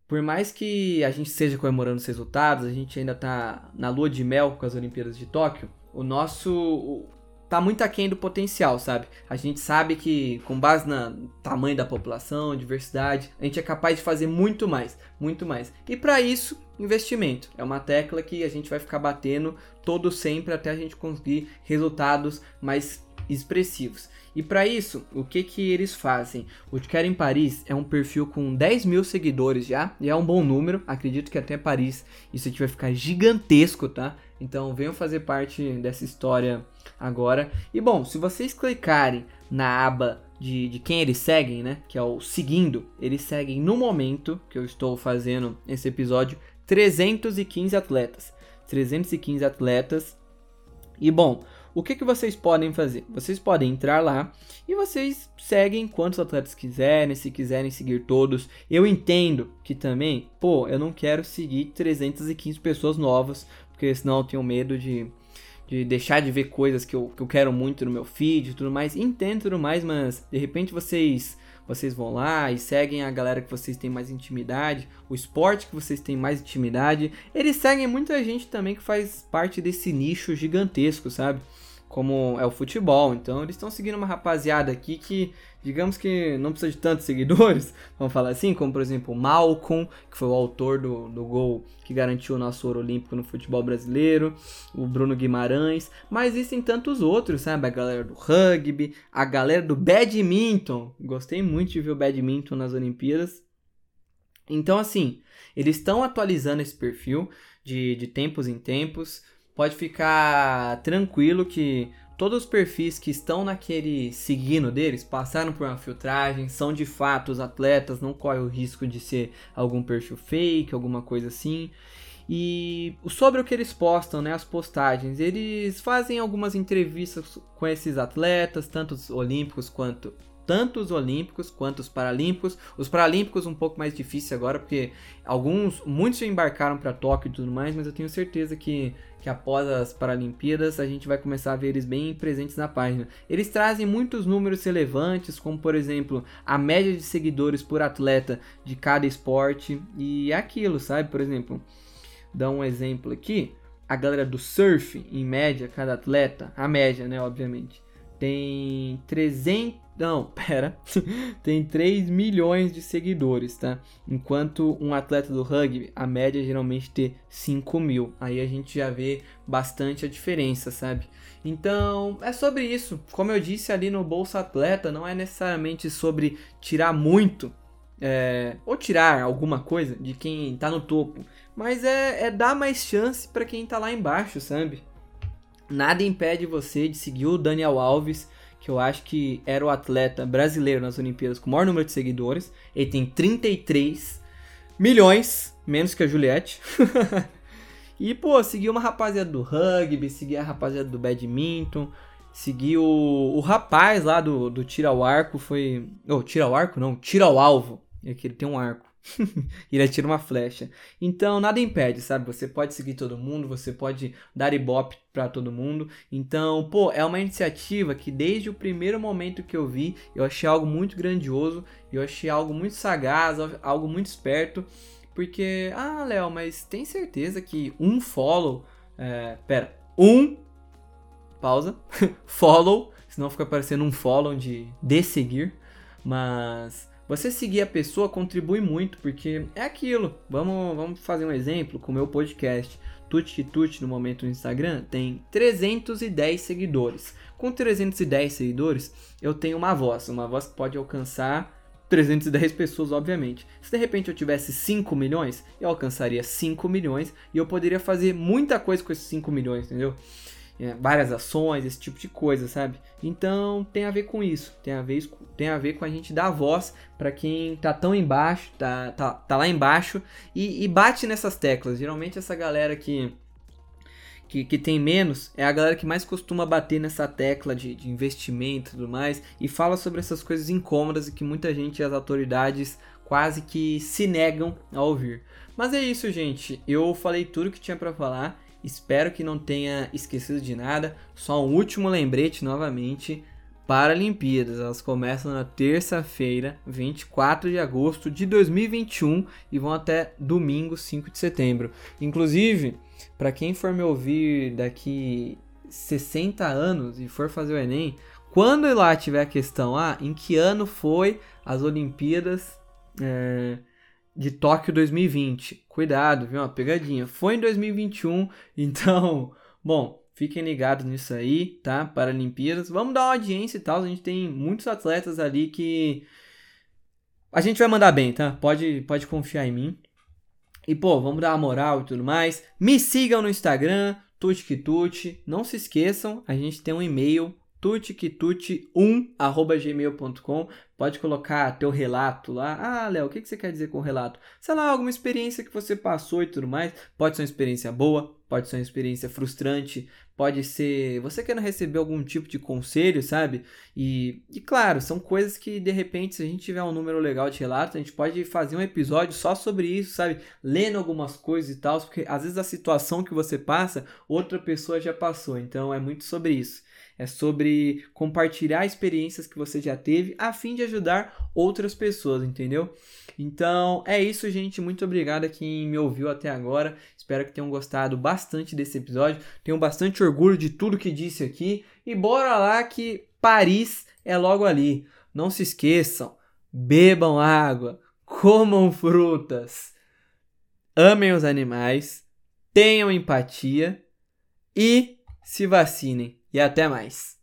Por mais que a gente esteja comemorando os resultados, a gente ainda tá na lua de mel com as Olimpíadas de Tóquio. O nosso tá muito aquém do potencial, sabe? A gente sabe que, com base no tamanho da população, diversidade, a gente é capaz de fazer muito mais, muito mais. E para isso, investimento. É uma tecla que a gente vai ficar batendo todo sempre até a gente conseguir resultados mais expressivos. E para isso, o que que eles fazem? O Quero em Paris é um perfil com 10 mil seguidores já, e é um bom número. Acredito que até Paris isso aqui vai ficar gigantesco, tá? Então venham fazer parte dessa história agora. E bom, se vocês clicarem na aba de, de quem eles seguem, né? Que é o seguindo, eles seguem no momento que eu estou fazendo esse episódio 315 atletas. 315 atletas. E bom, o que, que vocês podem fazer? Vocês podem entrar lá e vocês seguem quantos atletas quiserem, se quiserem seguir todos. Eu entendo que também, pô, eu não quero seguir 315 pessoas novas, porque senão eu tenho medo de, de deixar de ver coisas que eu, que eu quero muito no meu feed e tudo mais. Entendo tudo mais, mas de repente vocês vocês vão lá e seguem a galera que vocês têm mais intimidade, o esporte que vocês têm mais intimidade. Eles seguem muita gente também que faz parte desse nicho gigantesco, sabe? Como é o futebol. Então eles estão seguindo uma rapaziada aqui que, digamos que não precisa de tantos (laughs) seguidores, vamos falar assim, como por exemplo Malcolm, que foi o autor do, do gol que garantiu o nosso ouro olímpico no futebol brasileiro, o Bruno Guimarães, mas existem tantos outros, sabe? A galera do rugby, a galera do badminton. Gostei muito de ver o badminton nas Olimpíadas. Então, assim, eles estão atualizando esse perfil de, de tempos em tempos pode ficar tranquilo que todos os perfis que estão naquele seguindo deles passaram por uma filtragem, são de fato os atletas, não corre o risco de ser algum perfil fake, alguma coisa assim. E sobre o que eles postam, né, as postagens, eles fazem algumas entrevistas com esses atletas, tanto os olímpicos quanto tanto os olímpicos quanto os paralímpicos. Os paralímpicos um pouco mais difícil agora, porque alguns, muitos já embarcaram para Tóquio e tudo mais, mas eu tenho certeza que, que após as Paralimpíadas a gente vai começar a ver eles bem presentes na página. Eles trazem muitos números relevantes, como por exemplo a média de seguidores por atleta de cada esporte e é aquilo, sabe? Por exemplo, dar um exemplo aqui a galera do surf, em média, cada atleta, a média, né, obviamente, tem 300. Não, (laughs) pera. tem 3 milhões de seguidores, tá? Enquanto um atleta do rugby, a média geralmente tem 5 mil. Aí a gente já vê bastante a diferença, sabe? Então, é sobre isso. Como eu disse ali no Bolsa Atleta, não é necessariamente sobre tirar muito é, ou tirar alguma coisa de quem tá no topo, mas é, é dar mais chance para quem tá lá embaixo, sabe? Nada impede você de seguir o Daniel Alves, que eu acho que era o atleta brasileiro nas Olimpíadas com o maior número de seguidores. Ele tem 33 milhões, menos que a Juliette. (laughs) e, pô, seguir uma rapaziada do rugby, seguir a rapaziada do badminton, seguir o, o rapaz lá do, do tira ao arco, foi... Oh, tira ao arco não, tira ao alvo. É que ele tem um arco. (laughs) ele atira uma flecha. Então, nada impede, sabe? Você pode seguir todo mundo, você pode dar ibope para todo mundo. Então, pô, é uma iniciativa que desde o primeiro momento que eu vi, eu achei algo muito grandioso, eu achei algo muito sagaz, algo muito esperto. Porque, ah, Léo, mas tem certeza que um follow. É, pera, um. Pausa. (laughs) follow, senão fica parecendo um follow de, de seguir. Mas você seguir a pessoa contribui muito, porque é aquilo. Vamos, vamos fazer um exemplo com o meu podcast. Tuti Tuti no momento no Instagram tem 310 seguidores. Com 310 seguidores, eu tenho uma voz, uma voz que pode alcançar 310 pessoas, obviamente. Se de repente eu tivesse 5 milhões, eu alcançaria 5 milhões e eu poderia fazer muita coisa com esses 5 milhões, entendeu? É, várias ações, esse tipo de coisa, sabe? Então tem a ver com isso, tem a ver, tem a ver com a gente dar voz para quem tá tão embaixo, tá, tá, tá lá embaixo e, e bate nessas teclas. Geralmente essa galera que, que, que, tem menos é a galera que mais costuma bater nessa tecla de, de investimento e tudo mais e fala sobre essas coisas incômodas e que muita gente e as autoridades quase que se negam a ouvir. Mas é isso, gente. Eu falei tudo que tinha para falar. Espero que não tenha esquecido de nada. Só um último lembrete novamente. Paralimpíadas, elas começam na terça-feira, 24 de agosto de 2021 e vão até domingo, 5 de setembro. Inclusive, para quem for me ouvir daqui 60 anos e for fazer o Enem, quando lá tiver a questão, ah, em que ano foi as Olimpíadas é, de Tóquio 2020. Cuidado, viu? Uma pegadinha. Foi em 2021, (laughs) então, bom, fiquem ligados nisso aí, tá? Paralimpíadas. Vamos dar uma audiência e tal. A gente tem muitos atletas ali que a gente vai mandar bem, tá? Pode, pode confiar em mim. E pô, vamos dar uma moral e tudo mais. Me sigam no Instagram, tutquitute. Não se esqueçam, a gente tem um e-mail tutikituti1@gmail.com. Pode colocar teu relato lá. Ah, Léo, o que, que você quer dizer com relato? Sei lá, alguma experiência que você passou e tudo mais. Pode ser uma experiência boa, pode ser uma experiência frustrante, pode ser você querendo receber algum tipo de conselho, sabe? E, e claro, são coisas que de repente, se a gente tiver um número legal de relatos, a gente pode fazer um episódio só sobre isso, sabe? Lendo algumas coisas e tal, porque às vezes a situação que você passa, outra pessoa já passou. Então é muito sobre isso é sobre compartilhar experiências que você já teve a fim de ajudar outras pessoas, entendeu? Então é isso, gente. Muito obrigado a quem me ouviu até agora. Espero que tenham gostado bastante desse episódio. Tenho bastante orgulho de tudo que disse aqui. E bora lá que Paris é logo ali. Não se esqueçam, bebam água, comam frutas, amem os animais, tenham empatia e se vacinem e até mais.